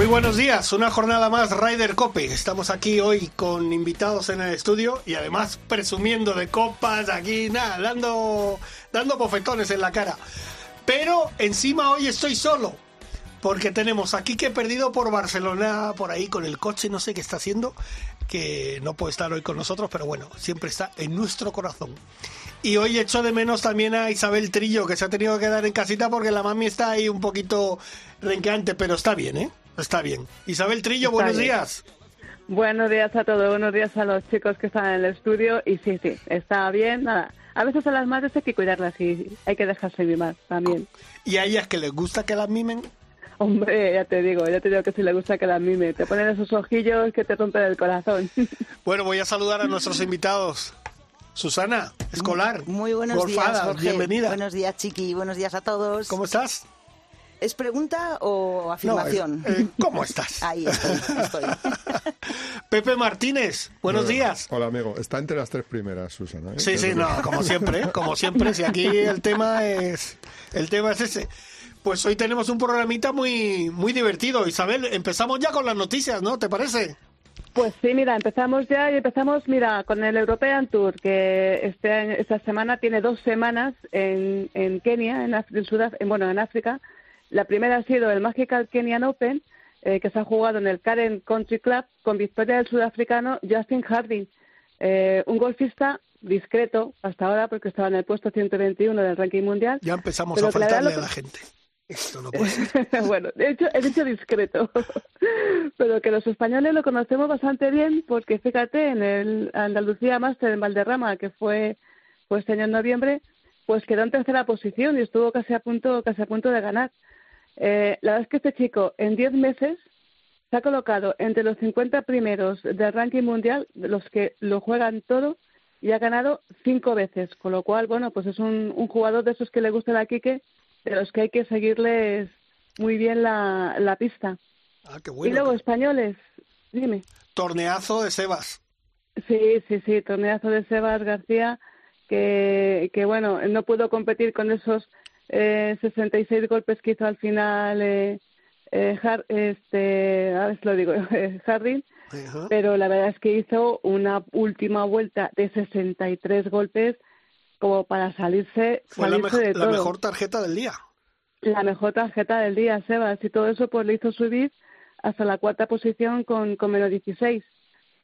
Muy buenos días, una jornada más Ryder Cope. Estamos aquí hoy con invitados en el estudio y además presumiendo de copas aquí, nada, dando, bofetones en la cara. Pero encima hoy estoy solo, porque tenemos aquí que he perdido por Barcelona, por ahí con el coche, no sé qué está haciendo, que no puede estar hoy con nosotros, pero bueno, siempre está en nuestro corazón. Y hoy echo de menos también a Isabel Trillo, que se ha tenido que quedar en casita porque la mami está ahí un poquito renqueante, pero está bien, ¿eh? Está bien. Isabel Trillo, Está buenos bien. días. Buenos días a todos, buenos días a los chicos que están en el estudio. Y sí, sí, está bien. Nada. A veces a las madres hay que cuidarlas y hay que dejarse mimar también. ¿Y a ellas que les gusta que las mimen? Hombre, ya te digo, ya te digo que si le gusta que las mime, te ponen esos ojillos que te rompen el corazón. Bueno, voy a saludar a nuestros invitados. Susana, escolar. Muy buenos Golfada, días, Jorge. bienvenida. Buenos días, Chiqui. Buenos días a todos. ¿Cómo estás? ¿Es pregunta o No, afirmación? eh, ¿Cómo estás? Ahí estoy, estoy. Pepe Martínez, buenos días. Hola, amigo. Está entre las tres primeras, Susana. ¿eh? Sí, sí, no, como siempre, como siempre, si aquí el tema es el tema es ese. Pues hoy tenemos un programita muy muy divertido. Isabel, empezamos ya con las noticias, ¿no? ¿Te parece? Pues sí, mira, empezamos ya y empezamos, mira, con el European Tour, que este esta semana tiene dos semanas en, en Kenia, en, en- bueno, en África. La primera ha sido el Magical Kenyan Open, eh, que se ha jugado en el Karen Country Club con victoria del sudafricano Justin Harding, eh, un golfista discreto hasta ahora porque estaba en el puesto 121 del ranking mundial. Ya empezamos Pero a que faltarle a la gente. Esto no puede ser. bueno, he dicho discreto, pero que los españoles lo conocemos bastante bien porque fíjate, en el Andalucía Master en Valderrama, que fue, fue este año en noviembre, pues quedó en tercera posición y estuvo casi a punto, casi a punto de ganar. Eh, la verdad es que este chico en 10 meses se ha colocado entre los 50 primeros del ranking mundial, de los que lo juegan todo, y ha ganado cinco veces, con lo cual, bueno, pues es un, un jugador de esos que le gusta la Quique, de los que hay que seguirles muy bien la, la pista. Ah, qué y bueno. luego españoles, dime. Torneazo de Sebas. Sí, sí, sí, torneazo de Sebas García, que, que bueno, no pudo competir con esos eh, 66 golpes que hizo al final eh, eh, Har- este, a ver si lo digo, eh, Harding, Ajá. pero la verdad es que hizo una última vuelta de 63 golpes como para salirse, Fue la, salirse mejo- de la todo. mejor tarjeta del día. la mejor tarjeta del día, Sebas, y todo eso pues le hizo subir hasta la cuarta posición con, con menos 16.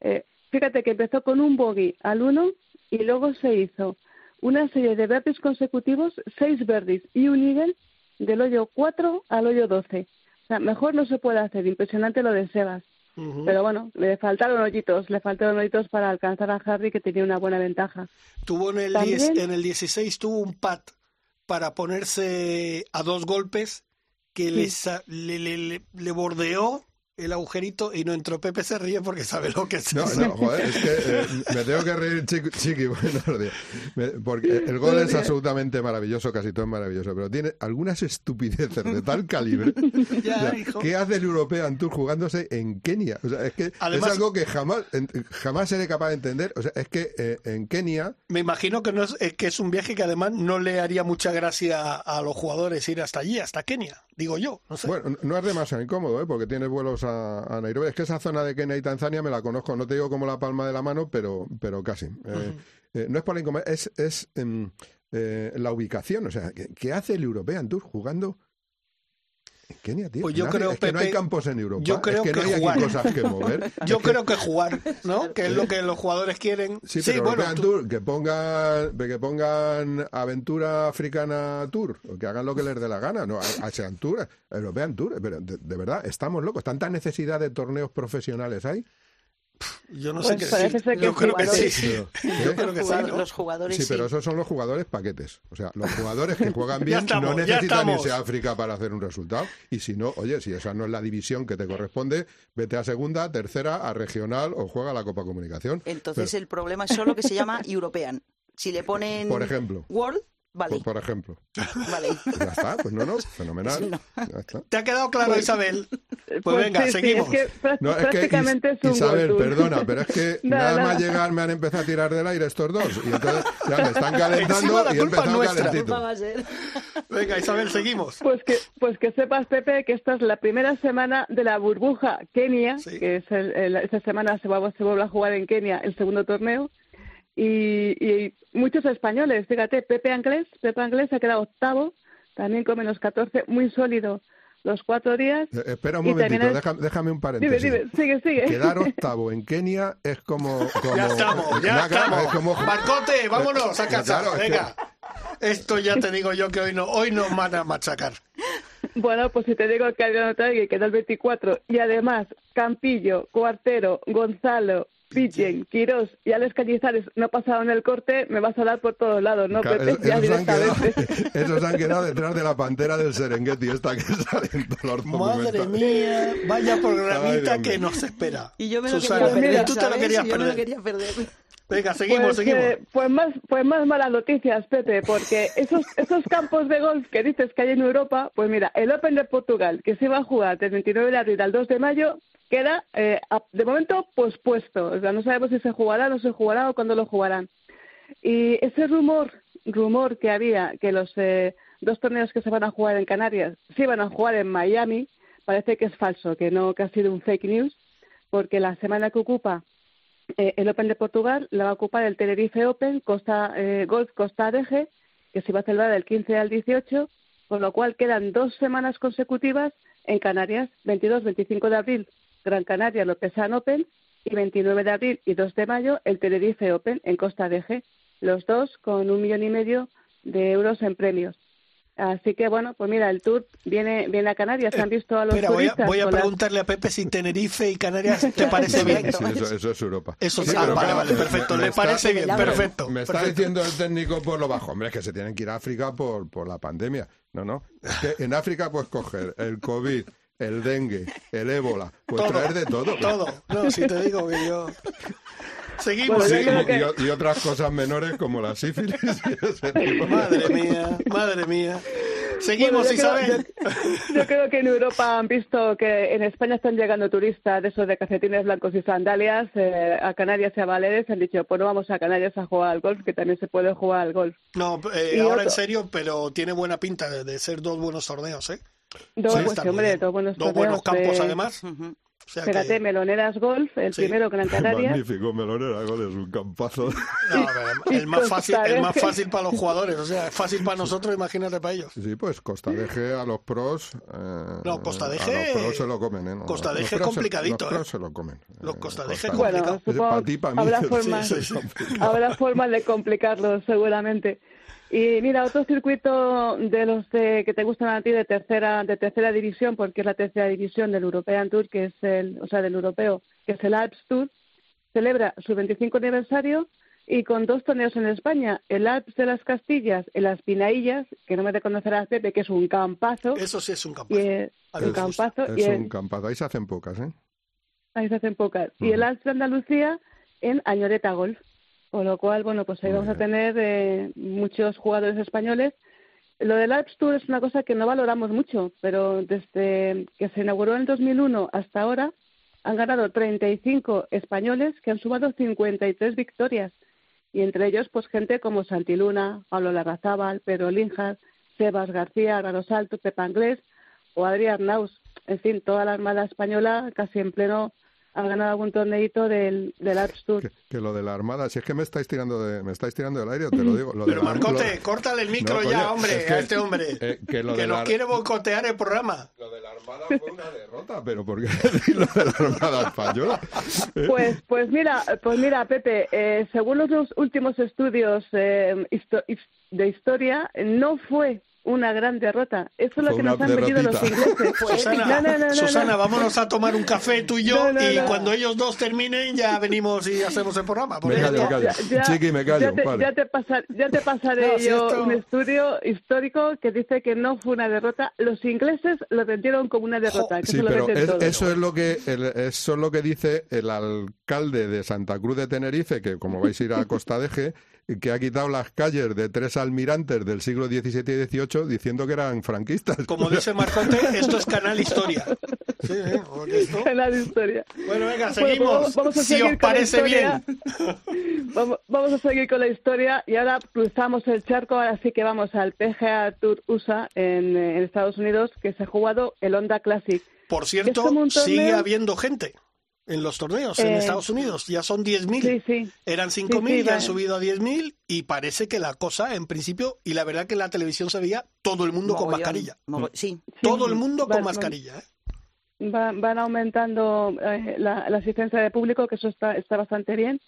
Eh, fíjate que empezó con un bogey al 1 y luego se hizo una serie de birdies consecutivos, seis birdies y un eagle del hoyo 4 al hoyo 12. O sea, mejor no se puede hacer, impresionante lo de Sebas. Pero bueno, le faltaron hoyitos, le faltaron hoyitos para alcanzar a Harry que tenía una buena ventaja. Tuvo en el, También- 10 en el 16 tuvo un pat para ponerse a dos golpes que le, sa- le, le, le- le bordeó el agujerito y no entró. Pepe se ríe porque sabe lo que es No, eso. no, joder, es que eh, me tengo que reír, chiqui, chiqui buenos días. Me- porque el gol es absolutamente maravilloso, casi todo es maravilloso, pero tiene algunas estupideces de tal calibre. Ya, O sea, hijo. ¿Qué hace el European Tour jugándose en Kenia? O sea, es que Además- es algo que jamás, jamás seré capaz de entender. O sea, es que eh, en Kenia Me imagino que, no es, que es un viaje que además no le haría mucha gracia a, a los jugadores ir hasta allí, hasta Kenia, digo yo. No sé. Bueno, no es demasiado incómodo, ¿eh? porque tienes vuelos a, a Nairobi. Es que esa zona de Kenia y Tanzania me la conozco, no te digo como la palma de la mano, pero, pero casi. Eh, eh, no es por la incomodidad, es, es em, eh, la ubicación. O sea, ¿qué, qué hace el European Tour jugando en Kenia, tío? Pues yo creo, es que no hay campos en Europa. yo creo es que, que no hay jugar. aquí cosas que mover. yo creo que jugar, ¿no? Que es lo que los jugadores quieren. Sí, pero bueno, Tour, que pongan, que pongan Aventura Africana Tour, que hagan lo que les dé la gana, no, Asian Tour, European Tour, pero de, de verdad, estamos locos, tanta necesidad de torneos profesionales hay, Yo no sé Pues qué decir. Yo creo que sí. Pero, Yo creo que sí, Jugado- ¿no? Los jugadores Sí, sí. pero esos son los jugadores paquetes. O sea, los jugadores que juegan bien estamos, no necesitan irse a África para hacer un resultado. Y si no, oye, si esa no es la división que te corresponde, vete a segunda, tercera, a regional o juega la Copa Comunicación. Entonces Pero- el problema es solo que se llama European. Si le ponen Por ejemplo. World, vale, Por, por ejemplo. vale. Pues ya está, pues no, no, fenomenal. No. Ya está. ¿Te ha quedado claro, Isabel? Pues, Pues venga, sí, sí, seguimos. es que No, es que prácticamente Is- es un Isabel, perdona, pero es que Nada, nada, más llegar me han empezado a tirar del aire estos dos. Y entonces ya me están calentando la y calentito. Va a ser. Venga, Isabel, seguimos. Pues que, pues que sepas, Pepe, que esta es la primera semana de la burbuja Kenia, Sí. que es el, el- esta semana se, va, se vuelve a jugar en Kenia el segundo torneo. Y, y muchos españoles, fíjate, Pepe Anglés, Pepe Anglés ha quedado octavo, también con menos 14, muy sólido los cuatro días. Eh, espera un momentito, es- déjame, déjame un Dime, paréntesis. dime, sigue, sigue. Quedar octavo en Kenia es como... como Ya estamos, ya estamos. Es como, Marcote, vámonos a casa. Claro, es que- Venga. Esto ya te digo yo que hoy no, hoy nos van a machacar. Bueno, pues si te digo que Adriano Trague queda el 24 y además Campillo, Cuartero, Gonzalo, Pichen, Quirós y Alex Cañizares no pasaron el corte, me vas a dar por todos lados, ¿no, Claro, Pepe? esos, han quedado, esos han quedado detrás de la pantera del Serengeti, esta que sale en todos los Madre mía, vaya Ay, programita Dios que nos espera. Y yo me lo Susana, quería perder, tú te lo querías yo me lo perder. quería perder. Venga, seguimos, Pues, seguimos. eh, pues más, pues más malas noticias, Pepe, porque esos, esos campos de golf que dices que hay en Europa, pues mira, el Open de Portugal, que se iba a jugar del 29 de abril al 2 de mayo, queda eh, de momento pospuesto. O sea, no sabemos si se jugará, no se jugará o cuándo lo jugarán. Y ese rumor, rumor que había que los eh, dos torneos que se van a jugar en Canarias se iban a jugar en Miami, parece que es falso, que no, que ha sido un fake news, porque la semana que ocupa eh, el Open de Portugal la va a ocupar el Tenerife Open Costa eh, Golf Costa Adeje, que se va a celebrar del 15 al 18, con lo cual quedan dos semanas consecutivas en Canarias, 22-25 de abril Gran Canaria Lopesan Open y 29 de abril y 2 de mayo el Tenerife Open en Costa Adeje, los dos con un millón y medio de euros en premios. Así que bueno, pues mira, el tour viene viene a Canarias, se han visto a los Espera, voy a, turistas voy a con las- preguntarle a Pepe si Tenerife y Canarias te parece bien. Sí, eso, eso es Europa. Eso Sí, ah, vale, vale, perfecto. me Le está- parece bien, perfecto. Me está perfecto. diciendo el técnico por lo bajo, hombre, es que se tienen que ir a África por, por la pandemia. No, no. Es que en África puedes coger el COVID, el dengue, el ébola, puedes Todo, traer de todo. Todo. No, si te digo que yo. Seguimos, seguimos. que- y, otras cosas menores como la sífilis y ese tipo de- Madre mía, madre mía. Seguimos, Bueno, yo Isabel. creo- yo, yo creo que en Europa han visto que en España están llegando turistas de esos de calcetines blancos y sandalias eh, a Canarias y a Baleares. Han dicho, pues no vamos a Canarias a jugar al golf, que también se puede jugar al golf. No, eh, ahora otro- en serio, pero tiene buena pinta de, de ser dos buenos torneos, ¿eh? Dos, Sí, pues, hombre, bien. dos buenos Dos buenos campos, de- además. Ujú. O sea que- Fíjate, Meloneras Golf, el Sí. primero Gran Canaria. Magnífico, Melonera Gol es un campazo. No, el más fácil, el más fácil para los jugadores, o sea, es fácil para nosotros, imagínate para ellos. Sí, pues Costa Deje a los pros. eh, No, Costa A Deje- los pros se lo comen, ¿eh? No, Costa Deje es pros se- complicadito, Los pros ¿eh? se lo comen. Los Eh, Costa Deje es complicado. Bueno, supongo para ti, para mí. habrá formas, Sí, sí, sí. habrá formas de complicarlo seguramente. Y mira, otro circuito de los de- que te gustan a ti de tercera de tercera división, porque es la tercera división del European Tour, que es el, o sea, del europeo, que es el Alps Tour, celebra su 25 aniversario y con dos torneos en España, el Alps de las Castillas y las Pinaillas, que no me reconocerás Pepe, que es un campazo, Eso sí es un y campazo. es un Es- campazo y Es es- un campazo. Ahí se hacen pocas, ¿eh? Ahí se hacen pocas. Y el Alps de Andalucía en Añoreta Golf. Con lo cual, bueno, pues ahí vamos a tener eh, muchos jugadores españoles. Lo del Alps Tour es una cosa que no valoramos mucho, pero desde que se inauguró en el 2001 hasta ahora han ganado 35 españoles que han sumado 53 victorias. Y entre ellos, pues gente como Santiluna, Pablo Larrazábal, Pedro Linjas, Sebas García, Raro Salto, Pepa Anglés o Adrián Naus. En fin, toda la Armada Española casi en pleno ha ganado algún torneito del, del Alps Tour. Que, que lo de la Armada, si es que me estáis tirando de, me estáis tirando del aire, te lo digo. Lo de Pero la- Marcote, lo- córtale el micro No, ya, coño, hombre, es que- a este hombre. eh, que lo que de nos la- quiere boicotear el programa. Lo de la Armada fue una derrota, pero ¿por qué decir lo de la Armada Española? Eh, Pues, pues mira, pues mira, Pepe, eh, según los últimos estudios eh, de historia, no fue una gran derrota. Eso es lo que nos han vendido los derrotita. ingleses. Susana, No, no, no, no, Susana, no. vámonos a tomar un café tú y yo No, no, y no. cuando ellos dos terminen ya venimos y hacemos el programa. Me callo, me callo. Ya- Chiqui, me callo. Ya te, vale. ya te pasa- ya te pasaré si yo esto- un estudio histórico que dice que no fue una derrota. Los ingleses lo vendieron como una derrota. que Sí, pero es- eso es lo que el- eso es lo que dice el alcalde de Santa Cruz de Tenerife, que como vais a ir a Costa de Eje, que ha quitado las calles de tres almirantes del siglo XVII y XVIII diciendo que eran franquistas. Como dice Marcote, esto es Canal Historia. Sí, esto- En la historia. Bueno, venga, Bueno, seguimos. vamos- vamos a si seguir os con la parece bien. Vamos, vamos a seguir con la historia y ahora cruzamos el charco, ahora sí que vamos al PGA Tour USA en, eh, en Estados Unidos, que se ha jugado el Honda Classic. Por Es cierto, sigue habiendo gente en los torneos en Eh, Estados Unidos. Ya son 10.000. Sí, sí. Eran 5.000 Sí, sí, y han subido a 10.000 y parece que la cosa, en principio, y la verdad que en la televisión se veía todo el mundo con mascarilla. Sí. Todo el mundo con mascarilla. ¿eh? van, van aumentando eh, la, la asistencia de público, que eso está, está bastante bien.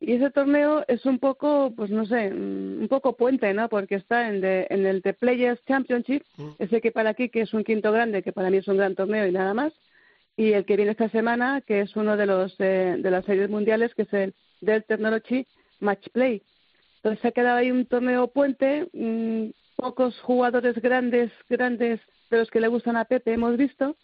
Y ese torneo es un poco, pues no sé, mm, un poco puente, ¿no? Porque está en, de- en el The Players Championship, Mm. ese que para aquí, que es un quinto grande, que para mí es un gran torneo y nada más. Y el que viene esta semana, que es uno de los eh, de las series mundiales, que es el Dell Technology Match Play. Entonces se ha quedado ahí un torneo puente, mm, pocos jugadores grandes, grandes de los que le gustan a Pepe hemos visto,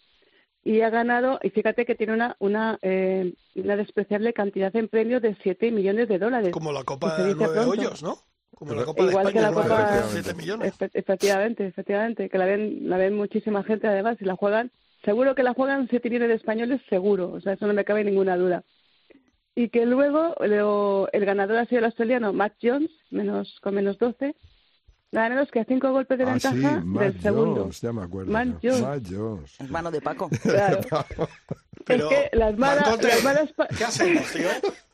y ha ganado, y fíjate que tiene una una, eh, una despreciable cantidad en premios de 7 millones de dólares. Como la Copa Que de Nueve pronto. Hoyos, ¿no? Como la Copa de Igual que España, la nueve Copa- hoyos, siete millones. Efe- Efectivamente, efectivamente, que la ven, la ven muchísima gente además y la juegan. Seguro que la juegan 7 millones de españoles, seguro, o sea, eso no me cabe ninguna duda. Y que luego lo- el ganador ha sido el australiano Matt Jones, menos con menos 12, nada menos que a 5 golpes de Ah, sí, ventaja Matt del segundo. Jones, ya me acuerdo. Matt. Jones. Matt Jones. Hermano de Paco. Claro. Pero, es que las malas, Marcote, las malas pa- ¿Qué hacemos, tío?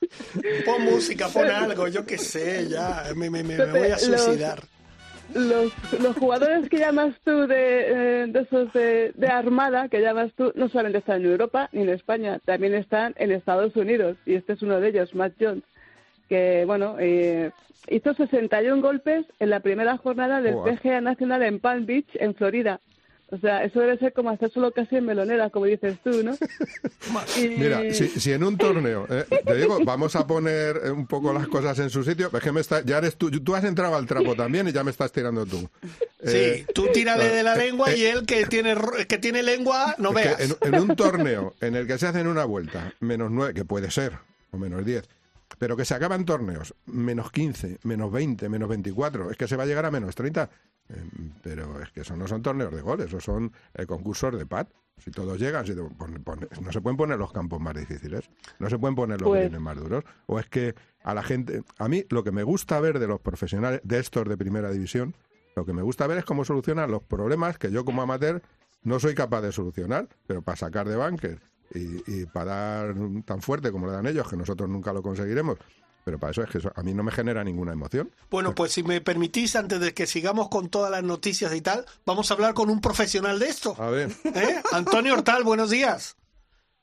Pon música, pon algo, yo qué sé, ya. Me, me, me, me Pepe, voy a suicidar. los, los jugadores que llamas tú de, eh, de esos de, de armada, que llamas tú, no solamente están en Europa ni en España, también están en Estados Unidos. Y este es uno de ellos, Matt Jones, que, bueno, eh, hizo 61 golpes en la primera jornada del. PGA Nacional en Palm Beach, en Florida. O sea, eso debe ser como hacer solo casi en melonera, como dices tú, ¿no? Y- Mira, si, si en un torneo, eh, te digo, vamos a poner eh, un poco las cosas en su sitio, es que me está, ya eres tú, tú has entrado al trapo también y ya me estás tirando tú. Eh, Sí, tú tírale de la lengua y él que tiene, ro- que tiene lengua, no veas. en, en un torneo en el que se hacen una vuelta, menos nueve, que puede ser, o menos diez, pero que se acaban torneos, menos 15, menos 20, menos 24, es que se va a llegar a menos 30. Eh, pero es que eso no son torneos de goles, eso son eh, concursos de pad. Si todos llegan, si te pon- pon- no se pueden poner los campos más difíciles, no se pueden poner los Pues- greens más duros. O es que a la gente, a mí lo que me gusta ver de los profesionales, de estos de primera división, lo que me gusta ver es cómo solucionan los problemas que yo como amateur no soy capaz de solucionar, pero para sacar de bunker y, y para dar tan fuerte como le dan ellos, que nosotros nunca lo conseguiremos, pero para eso es que eso a mí no me genera ninguna emoción. Bueno, pues si me permitís, antes de que sigamos con todas las noticias y tal, vamos a hablar con un profesional de esto. A ver, ¿Eh? Antonio Hortal, buenos días.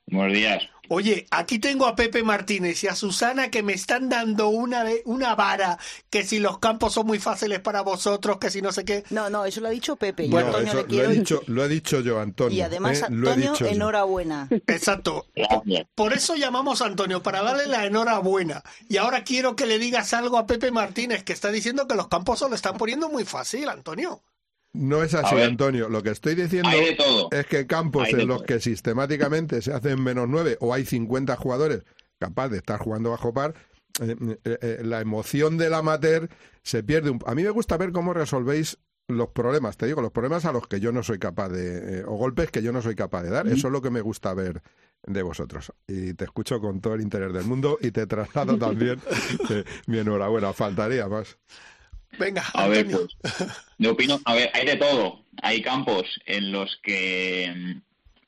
Buenos días. Oye, aquí tengo a Pepe Martínez y a Susana que me están dando una, de- una vara, que si los campos son muy fáciles para vosotros, que si no sé qué. No, no, eso lo ha dicho Pepe. Yo Antonio eso le quiero. lo, he dicho, lo he dicho yo, Antonio. y además, ¿eh? Lo he Antonio, yo. enhorabuena. Exacto. Por eso llamamos a Antonio, para darle la enhorabuena. Y ahora quiero que le digas algo a Pepe Martínez, que está diciendo que los campos se lo están poniendo muy fácil, Antonio. No es así. Antonio. Lo que estoy diciendo es que campos en los todo. que sistemáticamente se hacen menos nueve o hay 50 jugadores capaces de estar jugando bajo par, eh, eh, eh, la emoción del amateur se pierde. un- A mí me gusta ver cómo resolvéis los problemas, te digo, los problemas a los que yo no soy capaz de, o golpes que yo no soy capaz de dar. Eso es lo que me gusta ver de vosotros. Y te escucho con todo el interés del mundo y te traslado también mi enhorabuena. Faltaría más. Venga, A ver, pues, yo opino, a ver, hay de todo. Hay campos en los que,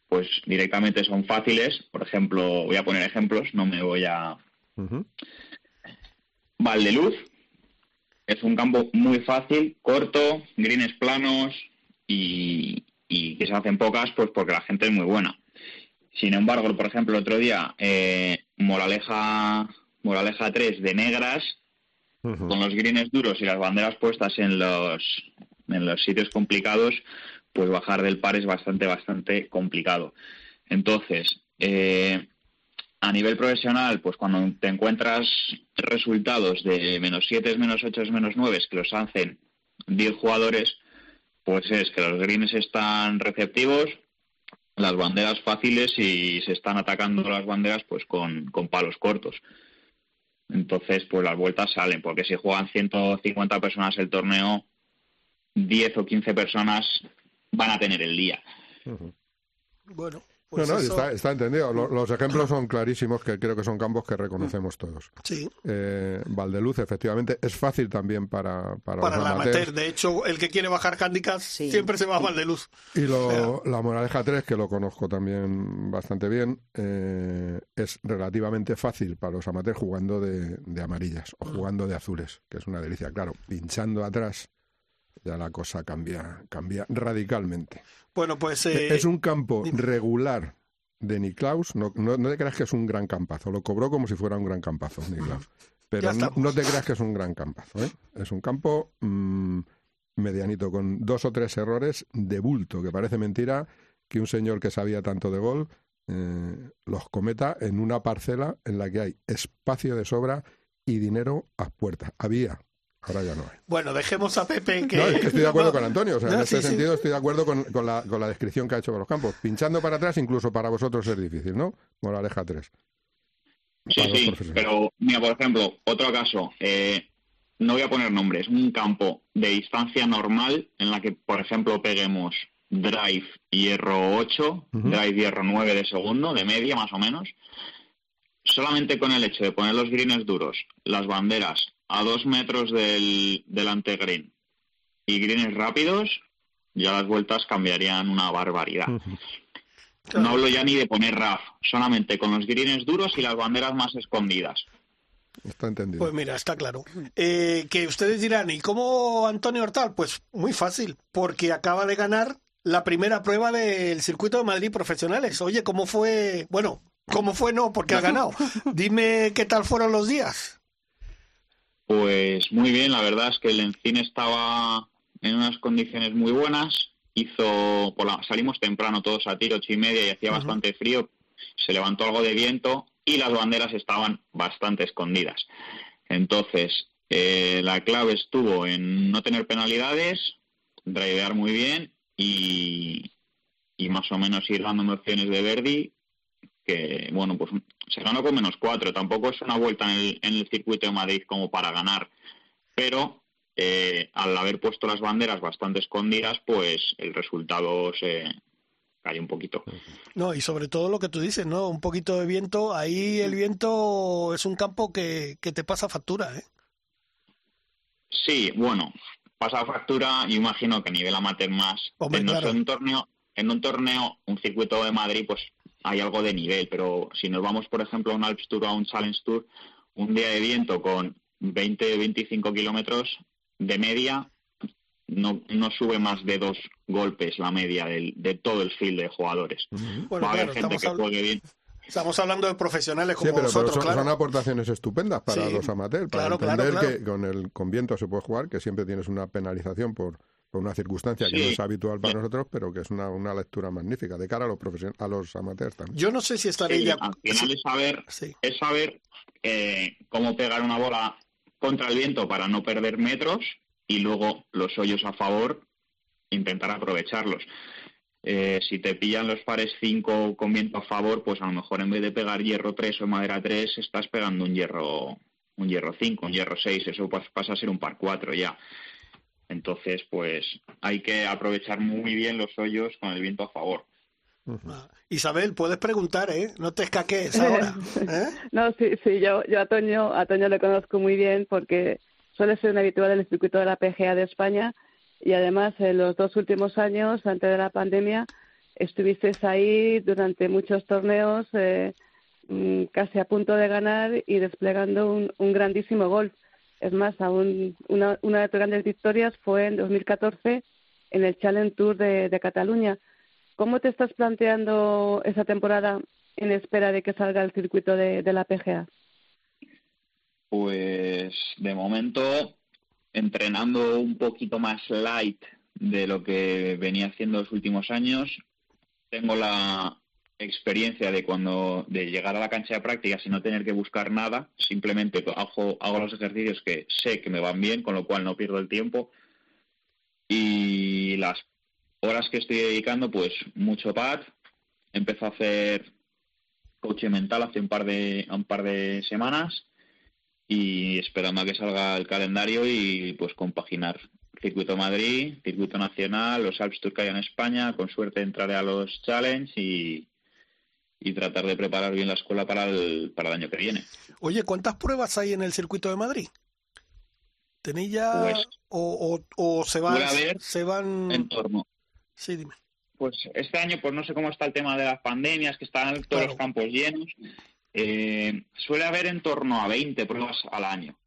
pues, directamente son fáciles. Por ejemplo, voy a poner ejemplos, no me voy a... Valdeluz es un campo muy fácil, corto, greens planos y, y que se hacen pocas, pues porque la gente es muy buena. Sin embargo, por ejemplo, el otro día, eh, Moraleja, Moraleja 3 de negras, Con los greens duros y las banderas puestas en los en los sitios complicados, pues bajar del par es bastante, bastante complicado. Entonces, eh, a nivel profesional, pues cuando te encuentras resultados de menos 7, menos 8, menos 9, que los hacen 10 jugadores, pues es que los greens están receptivos, las banderas fáciles y se están atacando las banderas pues con, con palos cortos. Entonces, pues las vueltas salen, porque si juegan 150 personas el torneo, 10 o 15 personas van a tener el día. Bueno, no, pues no, eso- está, está entendido. Lo- Los ejemplos son clarísimos, que creo que son campos que reconocemos todos. Sí, Eh, Valdeluz, efectivamente, es fácil también para, para, para los el amateurs. amateur. De hecho, el que quiere bajar handicaps Sí. siempre se va a Valdeluz. Y lo- la Moraleja 3, que lo conozco también bastante bien, eh, es relativamente fácil para los amateurs jugando de, de amarillas o jugando de azules, que es una delicia. Claro, pinchando atrás, ya la cosa cambia, cambia radicalmente. Bueno, pues eh, es un campo regular de Niklaus. No, no, no te creas que es un gran campazo. Lo cobró como si fuera un gran campazo, Niklaus. Pero no, no te creas que es un gran campazo. ¿eh? Es un campo mm, medianito, con dos o tres errores de bulto, que parece mentira que un señor que sabía tanto de gol eh, los cometa en una parcela en la que hay espacio de sobra y dinero a puertas. Había, ahora ya no hay. bueno, dejemos a Pepe que... No, es que estoy de acuerdo con Antonio. O sea, No, en este sí, sí. sentido estoy de acuerdo con, con la, con la descripción que ha hecho de los campos. Pinchando para atrás, incluso para vosotros es difícil, ¿no? Moraleja 3. Sí, Para sí, pero mira, por ejemplo, otro caso, eh, no voy a poner nombres, un campo de distancia normal en la que, por ejemplo, peguemos drive hierro 8, Ujú. drive hierro 9 de segundo, de media más o menos, solamente con el hecho de poner los greens duros, las banderas a dos metros del, del antegreen y greens rápidos, ya las vueltas cambiarían una barbaridad. No hablo ya ni de poner RAF, solamente con los greens duros y las banderas más escondidas. Está entendido. Pues mira, está claro. Eh, que ustedes dirán, ¿y cómo Antonio Hortal? Pues muy fácil, porque acaba de ganar la primera prueba del circuito de Madrid profesionales. Oye, ¿cómo fue? Bueno, ¿cómo fue? No, porque ha ganado. Dime qué tal fueron los días. Pues muy bien, la verdad es que el Encine estaba en unas condiciones muy buenas. Hizo, por la- salimos temprano todos a tiro, ocho y media, y hacía bastante frío. Se levantó algo de viento y las banderas estaban bastante escondidas. Entonces, eh, la clave estuvo en no tener penalidades, drivear muy bien y, y más o menos ir dándome opciones de Verdi que bueno, pues se ganó con menos cuatro. Tampoco es una vuelta en el, en el circuito de Madrid como para ganar, pero eh, al haber puesto las banderas bastante escondidas, pues el resultado se cayó un poquito. No, y sobre todo lo que tú dices, ¿no? Un poquito de viento. Ahí el viento es un campo que, que te pasa factura, ¿eh? Sí, bueno, pasa factura, yo imagino que a nivel amateur más. Hombre, en, claro. un torneo, en un torneo, un circuito de Madrid, pues hay algo de nivel, pero si nos vamos, por ejemplo, a un Alps Tour o a un Challenge Tour, un día de viento con 20-25 kilómetros de media, no, no sube más de dos golpes la media del, de todo el field de jugadores. Bueno, Va a haber claro, gente estamos, que juegue bien. estamos hablando de profesionales Sí, como pero, pero vosotros, son, claro. son aportaciones estupendas para Sí, los amateurs, para claro, claro, entender claro. que con el con viento se puede jugar, que siempre tienes una penalización por, por una circunstancia que Sí. no es habitual para nosotros, pero que es una, una lectura magnífica de cara a los profesion- a los amateurs también. Yo no sé si estaré Sí, ya... al final es saber Sí. es saber eh, cómo pegar una bola contra el viento para no perder metros y luego los hoyos a favor intentar aprovecharlos. Eh, si te pillan los pares 5 con viento a favor, pues a lo mejor en vez de pegar hierro 3 o madera 3, estás pegando un hierro un hierro 5, un hierro 6, eso pas- pasa a ser un par 4 ya. Entonces, pues hay que aprovechar muy bien los hoyos con el viento a favor. Ah, Isabel, puedes preguntar, ¿eh? No te escaques ahora. ¿eh? No, sí, sí, yo, yo a Toño, a Toño le conozco muy bien porque suele ser un habitual del circuito de la PGA de España y además en los dos últimos años, antes de la pandemia, estuvisteis ahí durante muchos torneos, eh, mm, casi a punto de ganar y desplegando un, un grandísimo golf. Es más, aún una, una de tus grandes victorias fue en 2014 en el Challenge Tour de, Cataluña. ¿Cómo te estás planteando esa temporada en espera de que salga el circuito de la PGA? Pues de momento entrenando un poquito más light de lo que venía haciendo los últimos años. Tengo la experiencia de cuando de llegar a la cancha de prácticas y no tener que buscar nada, simplemente hago, hago los ejercicios que sé que me van bien, con lo cual no pierdo el tiempo. Y las horas que estoy dedicando, pues mucho pad. Empezó a hacer coche mental hace un par de un par de semanas y esperando a que salga el calendario y pues compaginar Circuito Madrid, Circuito Nacional, los Alps Tour que hay en España, con suerte entraré a los Challenge y, y tratar de preparar bien la escuela para el, para el año que viene. Oye, ¿cuántas pruebas hay en el Circuito de Madrid? ¿Tenéis ya Pues, o, o, o se van haber se van En torno. Sí, dime. Pues este año, pues no sé cómo está el tema de las pandemias, que están todos Claro. los campos llenos. Eh, suele haber en torno a 20 pruebas al año.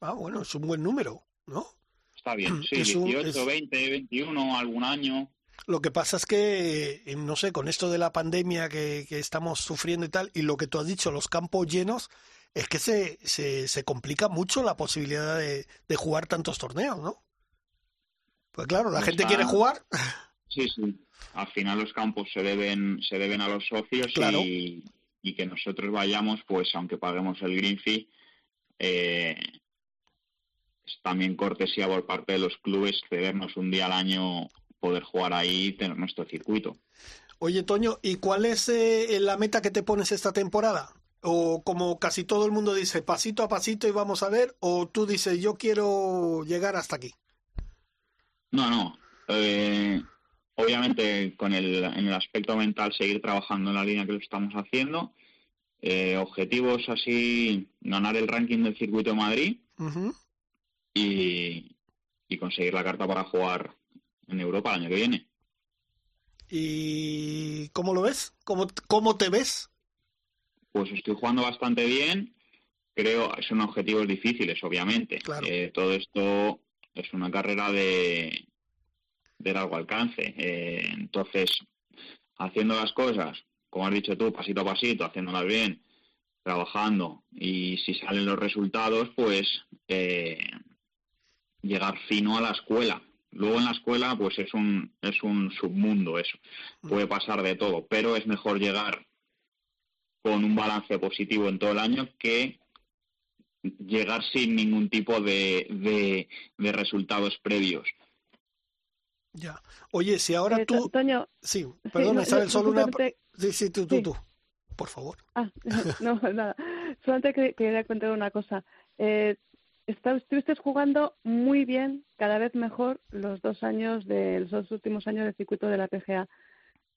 Ah, bueno, es un buen número, ¿no? Está bien, sí, Es un- 18, es- 20, 21, algún año. Lo que pasa es que, eh, no sé, con esto de la pandemia que, que estamos sufriendo y tal, y lo que tú has dicho, los campos llenos, es que se, se, se complica mucho la posibilidad de, de jugar tantos torneos, ¿no? Pues claro, la gente está- quiere jugar, Sí, sí. Al final los campos se deben, se deben a los socios Claro. y, y que nosotros vayamos, pues aunque paguemos el green fee, eh, es también cortesía por parte de los clubes cedernos un día al año poder jugar ahí y tener nuestro circuito. Oye, Toño, ¿y cuál es eh, la meta que te pones esta temporada? O como casi todo el mundo dice, pasito a pasito y vamos a ver, o tú dices, yo quiero llegar hasta aquí. No, no. eh, obviamente con el, en el aspecto mental seguir trabajando en la línea que lo estamos haciendo. Eh, objetivos así, ganar el ranking del circuito de Madrid y conseguir la carta para jugar en Europa el año que viene. ¿Y cómo lo ves? ¿Cómo, cómo te ves? Pues estoy jugando bastante bien. Creo, son objetivos difíciles, obviamente. Claro. Eh, todo esto es una carrera de, de largo alcance. Eh, entonces, haciendo las cosas, como has dicho tú, pasito a pasito, haciéndolas bien, trabajando y si salen los resultados, pues eh, llegar fino a la escuela. Luego en la escuela, pues es un, es un submundo eso. Puede pasar de todo, pero es mejor llegar con un balance positivo en todo el año que llegar sin ningún tipo de, de, de resultados previos. Ya. Oye, si ahora Eh, tú... Toño, Sí, sí, perdona, no, Isabel, yo solo una... Sí, sí, tú, tú, Sí. tú. Por favor. Ah, no, nada. Solamente que- quería contar una cosa. Eh, está- estuviste jugando muy bien, cada vez mejor, los dos años de los dos últimos años del circuito de la PGA.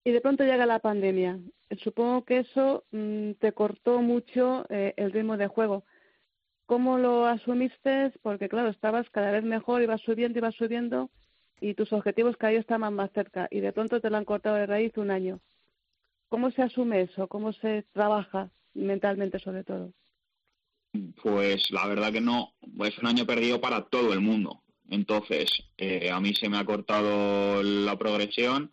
Y de pronto llega la pandemia. Supongo que eso mm, te cortó mucho eh, el ritmo de juego. ¿Cómo lo asumiste? Porque claro, estabas cada vez mejor, ibas subiendo, ibas subiendo, y tus objetivos cada vez estaban más cerca. Y de pronto te lo han cortado de raíz un año. ¿Cómo se asume eso? ¿Cómo se trabaja mentalmente sobre todo? Pues la verdad que no, es un año perdido para todo el mundo. Entonces, eh, a mí se me ha cortado la progresión,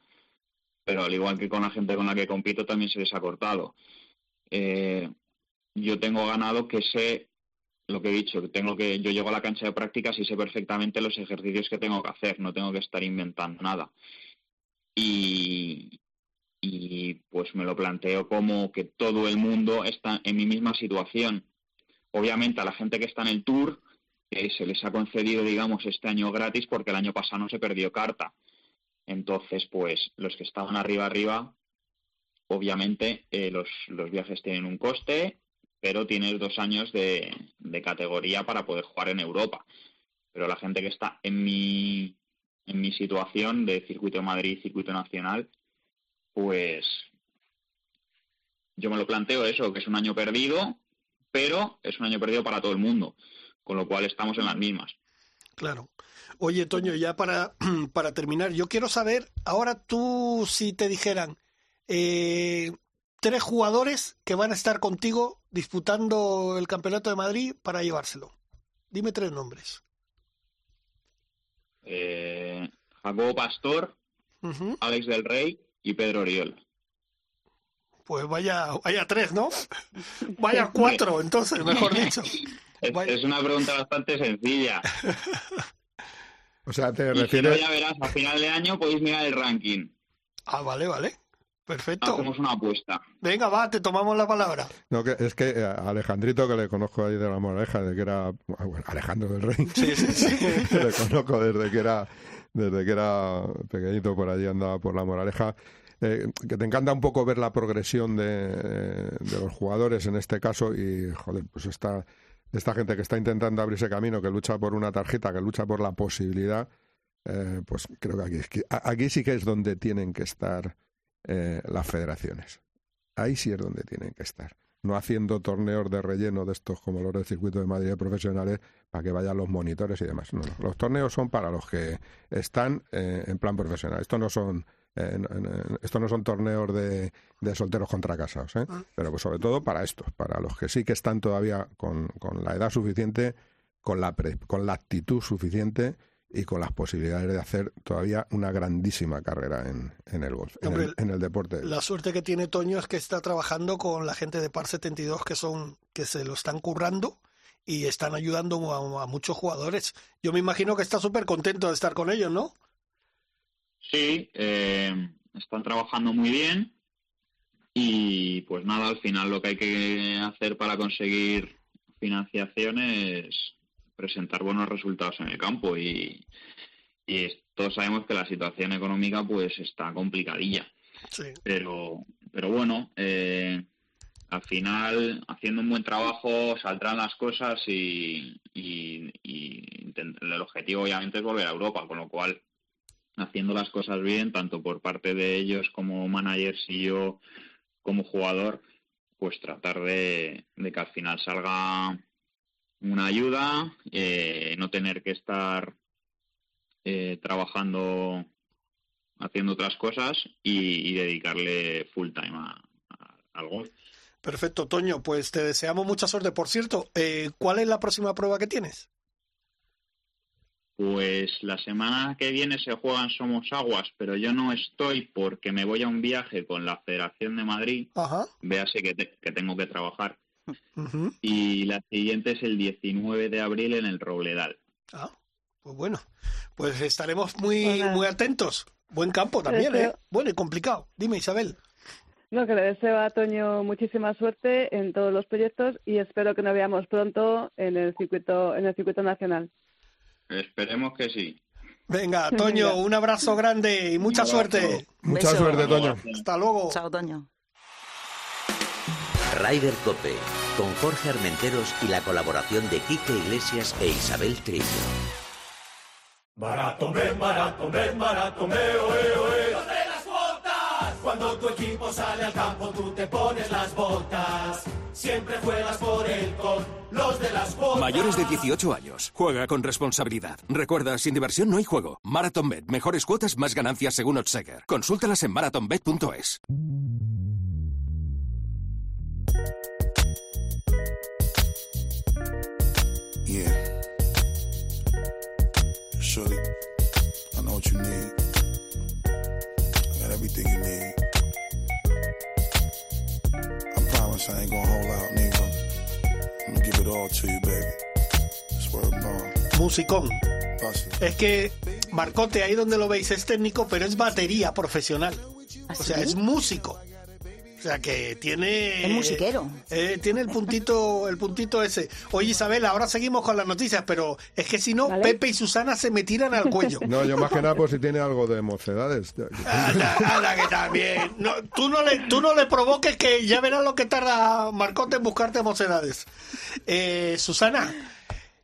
pero al igual que con la gente con la que compito también se les ha cortado. Eh, yo tengo ganado que sé lo que he dicho, que tengo que yo llego a la cancha de prácticas y sé perfectamente los ejercicios que tengo que hacer, no tengo que estar inventando nada. Y, y pues me lo planteo como que todo el mundo está en mi misma situación. Obviamente a la gente que está en el tour se les ha concedido, digamos, este año gratis porque el año pasado no se perdió carta. Entonces, pues los que estaban arriba, arriba, obviamente eh, los, los viajes tienen un coste, pero tienes dos años de, de categoría para poder jugar en Europa. Pero la gente que está en mi, en mi situación de circuito Madrid, circuito nacional, pues yo me lo planteo eso, que es un año perdido, pero es un año perdido para todo el mundo, con lo cual estamos en las mismas. Claro. Oye, Toño, ya para, para terminar, yo quiero saber, ahora tú, si te dijeran, eh, tres jugadores que van a estar contigo disputando el Campeonato de Madrid para llevárselo. Dime tres nombres. Eh, Jacobo Pastor, Ujú. Alex del Rey y Pedro Oriol. Pues vaya, vaya tres, ¿no? Vaya cuatro, entonces, mejor dicho. Es, Vaya. es una pregunta bastante sencilla. O sea, te Y si no, refieres... ya verás, a final de año podéis mirar el ranking. Ah, vale, vale. Perfecto. Hacemos una apuesta. Venga, va, te tomamos la palabra. No, que es que eh, Alejandrito, que le conozco ahí de la Moraleja, de que era ah, bueno, Alejandro del Rey, Sí, sí, sí. le conozco desde que era desde que era pequeñito por allí andaba por la Moraleja. Eh, que te encanta un poco ver la progresión de, los jugadores en este caso y joder, pues esta esta gente que está intentando abrirse camino, que lucha por una tarjeta, que lucha por la posibilidad, eh, pues creo que aquí, aquí sí que es donde tienen que estar eh, las federaciones. Ahí sí es donde tienen que estar. No haciendo torneos de relleno de estos como los del circuito de Madrid de profesionales para que vayan los monitores y demás. No. Los torneos son para los que están eh, en plan profesional. Esto no son eh, no- no- son torneos de, de solteros contra casados, ¿eh? pero pues sobre todo para estos, para los que sí que están todavía con, con la edad suficiente, con la, pre- con la actitud suficiente y con las posibilidades de hacer todavía una grandísima carrera en, en el golf, en, el, en el deporte. La suerte que tiene Toño es que está trabajando con la gente de Par 72 que son que se lo están currando y están ayudando a, a muchos jugadores. Yo me imagino que está súper contento de estar con ellos, ¿no? Sí, eh, están trabajando muy bien y pues nada, al final lo que hay que hacer para conseguir financiación es presentar buenos resultados en el campo y, todos sabemos que la situación económica pues está complicadilla, Sí. pero, pero bueno, eh, al final haciendo un buen trabajo saldrán las cosas y, y- el objetivo obviamente es volver a Europa, con lo cual haciendo las cosas bien, tanto por parte de ellos como managers y yo como jugador, pues tratar de, que al final salga una ayuda, eh, no tener que estar eh, trabajando haciendo otras cosas y, dedicarle full time a- a- al. Perfecto, Toño, pues te deseamos mucha suerte. Por cierto, eh, ¿cuál es la próxima prueba que tienes? Pues la semana que viene se juegan Somos Aguas, pero yo no estoy porque me voy a un viaje con la Federación de Madrid. Ajá. Véase que, te- que tengo que trabajar. Y la siguiente es el 19 de abril en el Robledal. Ah, pues bueno, pues estaremos muy, muy atentos. Buen campo también, ¿eh? Bueno y complicado. Dime, Isabel. No, que le deseo a Toño muchísima suerte en todos los proyectos y espero que nos veamos pronto en el circuito, en el circuito nacional. Esperemos que sí. Venga, Toño, un abrazo grande y mucha suerte. Mucha Beso. suerte, Toño. Hasta luego. Chao, Toño. Rider Cope, con Jorge Armenteros y la colaboración de Quique Iglesias e Isabel Trillo. Barato me, barato me, barato me, oe, oe. Cuando tu equipo sale al campo, tú te pones las botas. Siempre juegas por él con los de las botas. Mayores de 18 años. Juega con responsabilidad. Recuerda, sin diversión no hay juego. MarathonBet. Mejores cuotas, más ganancias según Odseger. Consúltalas en marathonbet.es. Yeah. Shorty, I know what you need. I got everything you need. Promise I ain't gonna hold out, nigga. I'm gonna give it all to you, baby. Swear to God. Musicón. Es que Marcote, ahí donde lo veis, es técnico, pero es batería profesional. O sea, es músico. O sea, que tiene... Es musiquero. Eh, tiene el puntito, el puntito ese. Oye, Isabel, ahora seguimos con las noticias, pero es que si no, Vale. Pepe y Susana se me tiran al cuello. No, yo más que nada por si tiene algo de mocedades. Anda, anda, que también. No, tú, no le, tú no le provoques que ya verás lo que tarda Marcote en buscarte mocedades. Eh, Susana,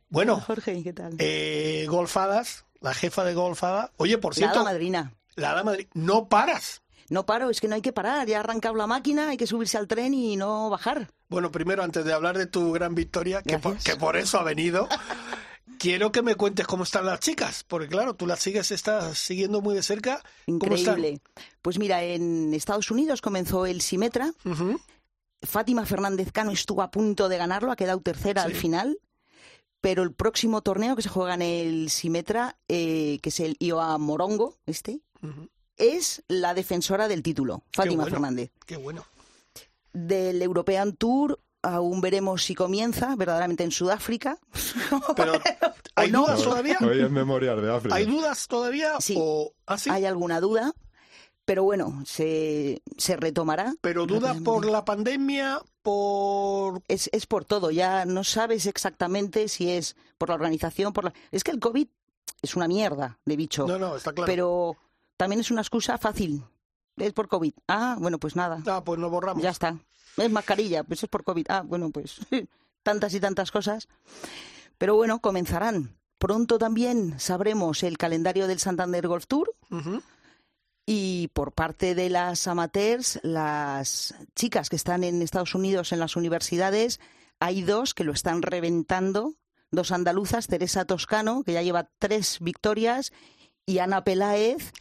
bueno, Jorge, ¿qué tal? eh, golfadas, la jefa de golfada. Oye, por La cierto, hada madrina. la Madrid, no paras. No paro, es que no hay que parar. Ya ha arrancado la máquina, hay que subirse al tren y no bajar. Bueno, primero, antes de hablar de tu gran victoria, que por, Gracias. que por eso ha venido, quiero que me cuentes cómo están las chicas, porque claro, tú las sigues, estás siguiendo muy de cerca. Increíble. Pues mira, en Estados Unidos comenzó el Simetra. Fátima Fernández Cano estuvo a punto de ganarlo, ha quedado tercera al final. Pero el próximo torneo que se juega en el Simetra, eh, que es el IOA Morongo, este. Es la defensora del título, Fátima bueno. Fernández. Qué bueno. Del European Tour aún veremos si comienza verdaderamente en Sudáfrica. Pero ¿Hay no. dudas todavía? Hoy es Memorial de África. ¿Hay dudas todavía? Sí. O... ¿Ah, sí? Hay alguna duda, pero bueno, se, se retomará. ¿Pero dudas por la pandemia? ¿Por...? Es, es por todo, ya no sabes exactamente si es por la organización, por la... Es que el COVID es una mierda de bicho, No, no, está claro. pero también es una excusa fácil. Es por COVID. Ah, bueno, pues nada. Ah, pues nos borramos. Ya está. Es mascarilla, pues es por COVID. Ah, bueno, pues tantas y tantas cosas. Pero bueno, comenzarán. Pronto también sabremos el calendario del Santander Golf Tour. Y por parte de las amateurs, las chicas que están en Estados Unidos en las universidades, hay dos que lo están reventando. Dos andaluzas, Teresa Toscano, que ya lleva tres victorias, y Ana Peláez,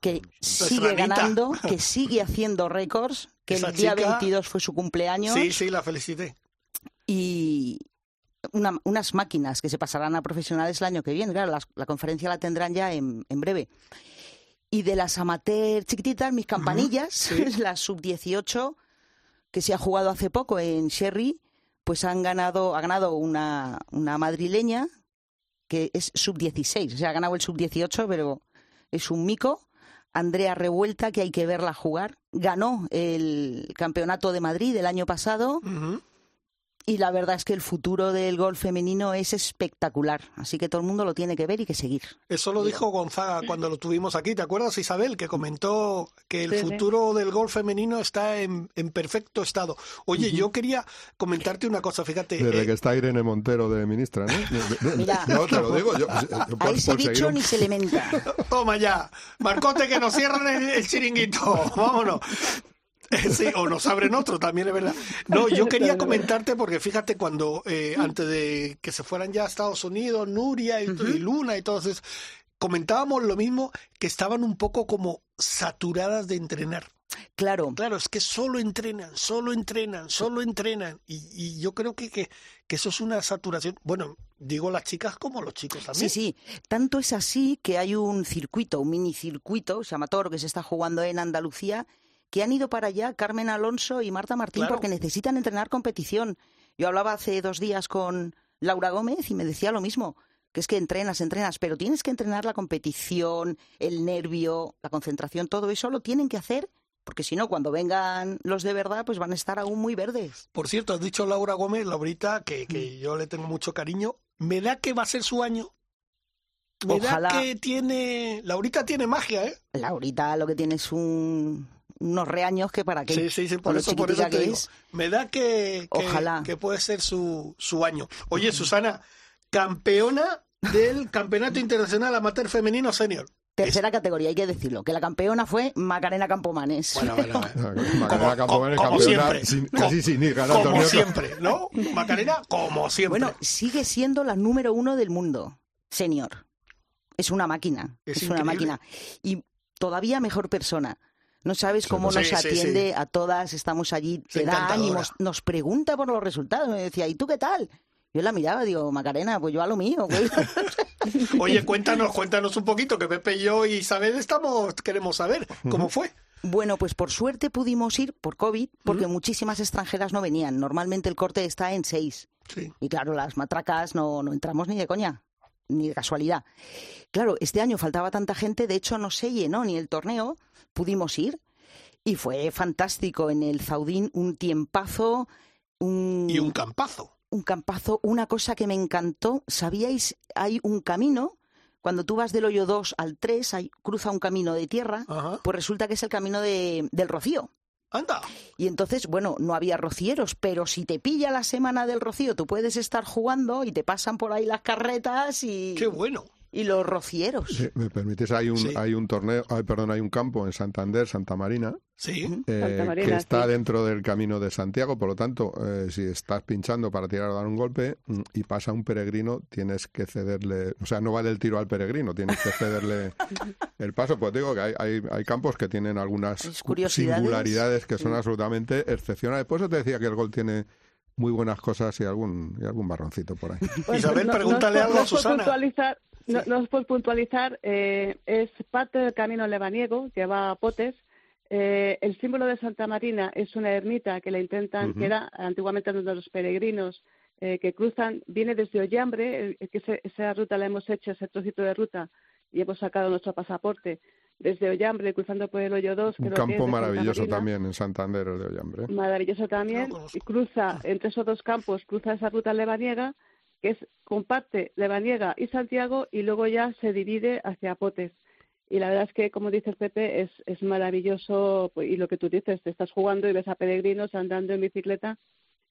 que sigue ranita. ganando, que sigue haciendo récords, que Esa el día chica- 22 fue su cumpleaños. Sí, sí, la felicité. y una- unas máquinas que se pasarán a profesionales el año que viene. Claro, las- la conferencia la tendrán ya en, en breve. Y de las amateur chiquititas, mis campanillas, sí. la sub-18, que se ha jugado hace poco en Sherry, pues han ganado, ha ganado una, una madrileña que es sub-16. O sea, ha ganado el sub-18, pero es un mico. Andrea Revuelta, que hay que verla jugar. Ganó el campeonato de Madrid el año pasado. Y la verdad es que el futuro del golf femenino es espectacular. Así que todo el mundo lo tiene que ver y que seguir. Eso lo dijo Gonzaga cuando lo tuvimos aquí. ¿Te acuerdas, Isabel? Que comentó que el Sí, sí. futuro del golf femenino está en, en perfecto estado. Oye, yo quería comentarte una cosa, fíjate. Desde eh, que está Irene Montero de ministra, ¿no? Mira. no, te lo digo yo. yo por- bicho un- ni se le menta. Toma ya. Marcote, que nos cierran el, el chiringuito. Vámonos. Sí, o nos abren otro, también es verdad. No, yo quería comentarte porque fíjate cuando eh, antes de que se fueran ya a Estados Unidos, Nuria y, y Luna y todos esos, comentábamos lo mismo, que estaban un poco como saturadas de entrenar. Claro, Claro, es que solo entrenan, solo entrenan, solo entrenan. Y, y yo creo que, que, que eso es una saturación. Bueno, digo las chicas como los chicos también. sí, sí. Tanto es así que hay un circuito, un mini circuito, se llama Toro, que se está jugando en Andalucía, que han ido para allá Carmen Alonso y Marta Martín Claro. porque necesitan entrenar competición. Yo hablaba hace dos días con Laura Gómez y me decía lo mismo, que es que entrenas, entrenas, pero tienes que entrenar la competición, el nervio, la concentración, todo eso lo tienen que hacer, porque si no, cuando vengan los de verdad, pues van a estar aún muy verdes. Por cierto, has dicho Laura Gómez, Laurita, que, Mm. que yo le tengo mucho cariño. Me da que va a ser su año. Me Ojalá. da que tiene. Laurita tiene magia, ¿eh? Laurita lo que tiene es un, unos reaños que para qué. Sí, sí, sí, por eso, por eso chiquitica te que digo. es. Me da que, que, Ojalá. que puede ser su, su año. Oye, Susana, campeona del Campeonato Internacional Amateur Femenino Senior. Tercera categoría, hay que decirlo, que la campeona fue Macarena Campomanes. Bueno, bueno, bueno. Macarena Campomanes, como campeona, siempre. sin- Co- casi sin ir Como siempre, ¿no? Macarena, como siempre. Bueno, sigue siendo la número uno del mundo, senior. Es una máquina, Es es, una máquina. Y todavía mejor persona. No sabes Sí, cómo sí, nos sí, atiende sí. a todas, estamos allí, te da ánimos, nos pregunta por los resultados. Me decía, ¿y tú qué tal? Yo la miraba, digo, Macarena, pues yo a lo mío. pues". Oye, cuéntanos, cuéntanos un poquito, que Pepe, yo y Isabel estamos, queremos saber cómo fue. Bueno, pues por suerte pudimos ir por COVID, porque muchísimas extranjeras no venían. Normalmente el corte está en seis. Sí. Y claro, las matracas no, no entramos ni de coña, ni de casualidad. Claro, este año faltaba tanta gente, de hecho no se llenó ni el torneo, pudimos ir y fue fantástico en el Zaudín, un tiempazo, un, Y un campazo. un campazo, una cosa que me encantó, ¿sabíais? Hay un camino, cuando tú vas del hoyo 2 al 3, hay, cruza un camino de tierra, Ajá. pues resulta que es el camino de, del Rocío. Anda. Y entonces, bueno, no había rocieros, pero si te pilla la semana del rocío, tú puedes estar jugando y te pasan por ahí las carretas y, Qué bueno. Y los rocieros. Sí, me permites, hay un, Sí. hay un torneo, ay, perdón, hay un campo en Santander, Santa Marina, Sí. eh, Santa Marina, que está sí. dentro del camino de Santiago, por lo tanto, eh, si estás pinchando para tirar o dar un golpe mm, y pasa un peregrino, tienes que cederle, o sea, no vale el tiro al peregrino, tienes que cederle el paso. Pues digo que hay, hay, hay campos que tienen algunas Es curiosidades. singularidades que son absolutamente excepcionales. Por eso te decía que el gol tiene muy buenas cosas y algún, y algún marroncito por ahí. Pues, Isabel, no- pregúntale algo no a Susana. puntualizar, no, no es por puntualizar, eh, es parte del camino lebaniego que va a Potes. Eh, el símbolo de Santa Marina es una ermita que le intentan, Ujú. que era antiguamente donde los peregrinos eh, que cruzan, viene desde Ollambre, eh, que ese- esa ruta la hemos hecho, ese trocito de ruta, y hemos sacado nuestro pasaporte desde Ollambre, cruzando por el Hoyo 2. Un que campo maravilloso Marina. también en Santander, el de Ollambre. Maravilloso también. Y cruza entre esos dos campos, cruza esa ruta lebaniega, que es comparte Lebaniega y Santiago, y luego ya se divide hacia Potes. Y la verdad es que, como dice el Pepe, es, es maravilloso. pues, y lo que tú dices, te estás jugando y ves a peregrinos andando en bicicleta.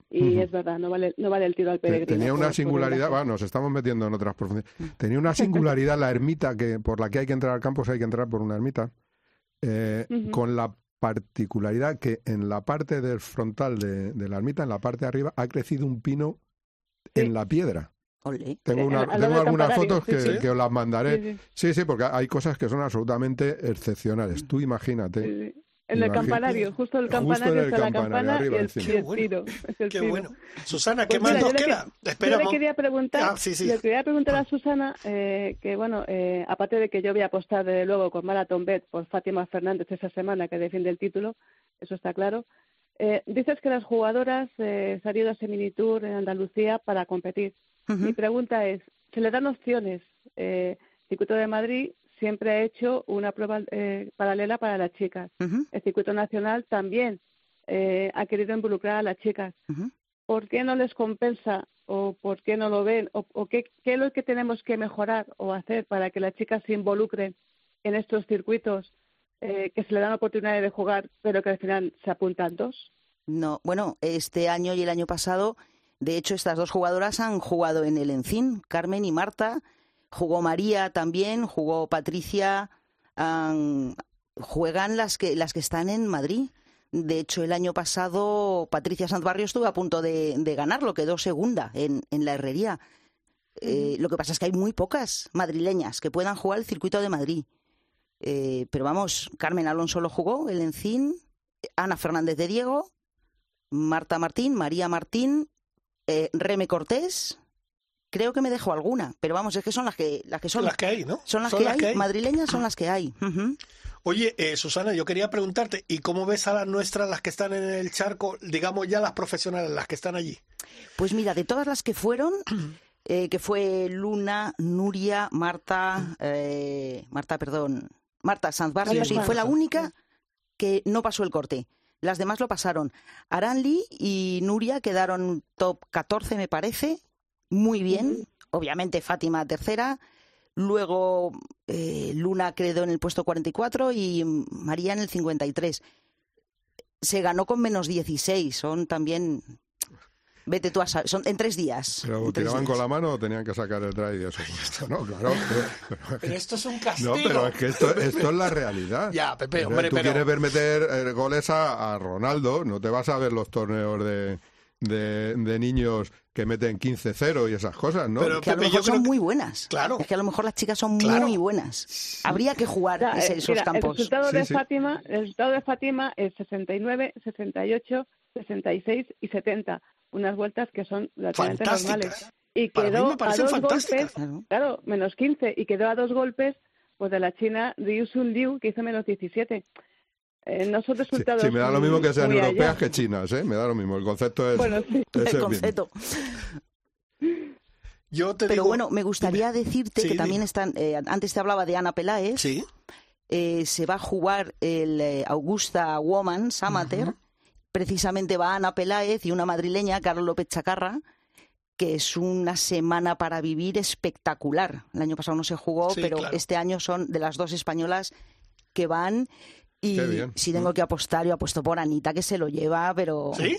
Y es verdad, no vale, no vale el tiro al peregrino. Tenía una por singularidad, va, nos estamos metiendo en otras profundidades. Tenía una singularidad la ermita que por la que hay que entrar al campo, si hay que entrar por una ermita, eh, con la particularidad que en la parte del frontal de, de la ermita, en la parte de arriba, ha crecido un pino en la piedra. Olé. Tengo, Eh, una- tengo algunas fotos que, sí, sí. que os las mandaré. Sí, sí. Sí, sí, porque hay cosas que son absolutamente excepcionales. Tú imagínate. Sí, sí. En el campanario, justo el Justo en campanario el está la campanario, campana arriba y el, el Qué tiro. el Qué tiro. bueno. Susana, ¿qué Pues más mira, nos queda? que- Espera, yo le quería preguntar, Ah, sí, sí. le quería preguntar a Susana eh, que bueno, eh, aparte de que yo voy a apostar desde luego con Marathon Bet por Fátima Fernández esa semana que defiende el título, eso está claro. Eh, dices que las jugadoras eh, ido a Seminitour en Andalucía para competir. Mi pregunta es, ¿se le dan opciones? Eh, Circuito de Madrid siempre ha hecho una prueba eh, paralela para las chicas. El Circuito Nacional también eh, ha querido involucrar a las chicas. ¿Por qué no les compensa o por qué no lo ven? ¿O, o qué, qué es lo que tenemos que mejorar o hacer para que las chicas se involucren en estos circuitos eh, que se le dan oportunidades de jugar, pero que al final se apuntan dos? No, bueno, este año y el año pasado, de hecho, estas dos jugadoras han jugado en el Encín, Carmen y Marta. Jugó María también, jugó Patricia. han- juegan las que las que están en Madrid. De hecho, el año pasado Patricia Santbarrio estuvo a punto de, de ganarlo, quedó segunda en, en la herrería. Eh, Lo que pasa es que hay muy pocas madrileñas que puedan jugar el circuito de Madrid. Eh, pero vamos, Carmen Alonso lo jugó, el Encín, Ana Fernández de Diego, Marta Martín, María Martín, eh, Reme Cortés. Creo que me dejo alguna, pero vamos, es que son las que las que son Las que hay, ¿no? Son las, Son que, las hay, que hay. madrileñas son las que hay. Ujú. Oye, eh, Susana, yo quería preguntarte, ¿y cómo ves a las nuestras, las que están en el charco, digamos ya las profesionales, las que están allí? Pues mira, de todas las que fueron, eh, que fue Luna, Nuria, Marta, eh, Marta, perdón, Marta Sanz Barrio, Sí, sí, fue la única que no pasó el corte. Las demás lo pasaron. Aranli y Nuria quedaron top 14, me parece. Muy bien. Obviamente Fátima tercera. Luego eh, Luna quedó en el puesto 44 y María en el 53. Se ganó con menos 16. Son también. Vete tú a saber. Son en tres días. Pero en tiraban con la mano o tenían que sacar el drive y eso. No, claro. pero- Pero esto es un castigo. No, pero es que esto, esto es la realidad. Ya, Pepe, hombre, Tú pero- quieres ver meter eh, goles a, a Ronaldo, no te vas a ver los torneos de, de, de niños que meten 15-0 y esas cosas, ¿no? que a lo mejor son muy buenas. Claro. Es que a lo mejor las chicas son Claro. muy buenas. Habría que jugar O sea, ese- eh, esos mira, campos. El resultado, de Fátima, el resultado de Fátima es 69, 68, 66 y 70. Unas vueltas que son relativamente Fantásticas. normales. Y Para mí quedó me a dos fantásticas. golpes, claro, menos 15, y quedó a dos golpes pues de la China Liu Sun Liu, que hizo menos 17. Eh, no son Sí, resultados sí, me da lo mismo que sean allá. europeas que chinas, ¿eh? Me da lo mismo. El concepto es. Bueno, sí. es El mismo. concepto. Yo te Pero digo, bueno, me gustaría decirte Sí, que también dime. están. eh, antes te hablaba de Ana Peláez. Sí. Eh, se va a jugar el eh, Augusta Women's Amateur. Precisamente va Ana Peláez y una madrileña, Carlos López Chacarra, que es una semana para vivir espectacular. El año pasado no se jugó, Sí, pero claro. este año son de las dos españolas que van. Y si tengo que apostar, yo apuesto por Anita, que se lo lleva, pero. ¿Sí?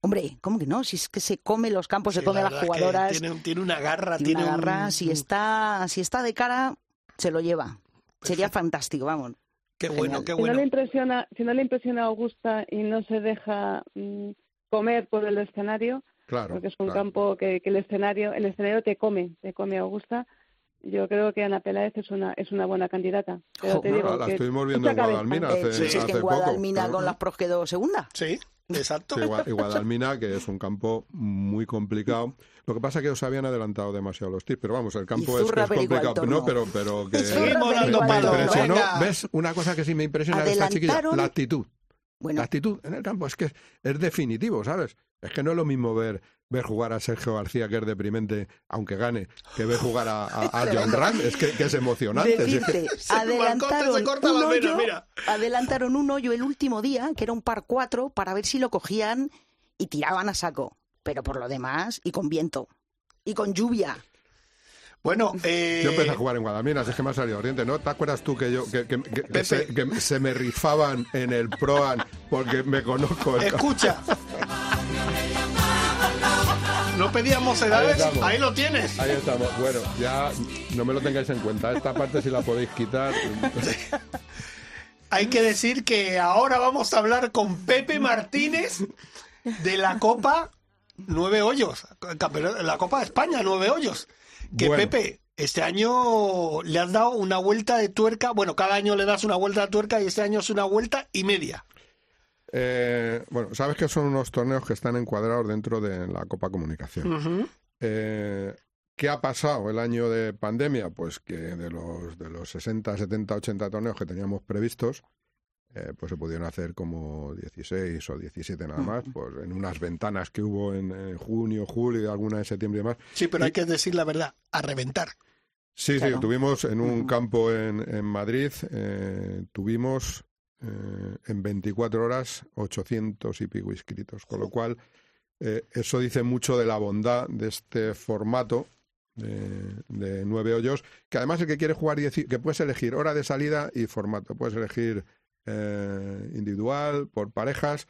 Hombre, ¿cómo que no? Si es que se come los campos, Sí, se come la las verdad es que jugadoras. Tiene, tiene una garra, tiene tiene una un- garra. Si está, si está de cara, se lo lleva. Sería fantástico, vamos. Qué bueno, qué Si no bueno. le impresiona, si no le impresiona a Augusta y no se deja mm, comer por el escenario, Claro. porque es un claro. campo que, que el escenario, el escenario te come, te come Augusta. Yo creo que Ana Peláez es una es una buena candidata. Pero te Jo, digo la que estuvimos viendo en. Guadalmina hace, sí, sí, es que hace en poco. Guadalmina claro. con las pros quedó segunda. Sí, exacto. Sí, Guadalmina, que es un campo muy complicado. Lo que pasa es que os habían adelantado demasiado los tips, pero vamos, el campo es, que es complicado. No, pero, pero que me impresionó. Venga. ¿Ves? Una cosa que sí me impresiona de esta chiquilla, Adelantaron- la actitud. Bueno, La actitud en el campo es que es definitivo, ¿sabes? Es que no es lo mismo ver ver jugar a Sergio García, que es deprimente, aunque gane, que ver jugar a, a, a John Ram, es que, que es emocionante. Decirte, Se adelantaron, se corta un hoyo, mira. adelantaron un hoyo el último día, que era un par 4, para ver si lo cogían y tiraban a saco. Pero por lo demás, y con viento. Y con lluvia. Bueno, eh, Yo empecé a jugar en Guadalminas, es que me ha salido oriente, ¿no? ¿Te acuerdas tú que yo que, que- que- que Pepe. se, que se me rifaban en el Proan porque me conozco? el- escucha. No pedíamos Ahí edades, estamos. ahí lo tienes. Ahí estamos. Bueno, ya no me lo tengáis en cuenta. Esta parte si la podéis quitar. Hay que decir que ahora vamos a hablar con Pepe Martínez de la Copa Nueve Hoyos, la Copa de España Nueve Hoyos. Que Bueno. Pepe, este año le has dado una vuelta de tuerca, bueno, cada año le das una vuelta de tuerca y este año es una vuelta y media. Eh, bueno, sabes que son unos torneos que están encuadrados dentro de la Copa Comunicación. Eh, ¿Qué ha pasado el año de pandemia? Pues que de los, de los 60, 70, 80 torneos que teníamos previstos, eh, pues se pudieron hacer como 16 o 17 nada más, pues en unas ventanas que hubo en, en junio, julio alguna en septiembre y demás. Sí, pero hay que decir la verdad, a reventar. Sí, Claro. sí, tuvimos en un Ujú. campo en, en Madrid, eh, tuvimos eh, en 24 horas 800 y pico inscritos, con lo cual eso dice mucho de la bondad de este formato de, de nueve hoyos, que además el que quiere jugar, que puedes elegir hora de salida y formato, puedes elegir eh, individual, por parejas,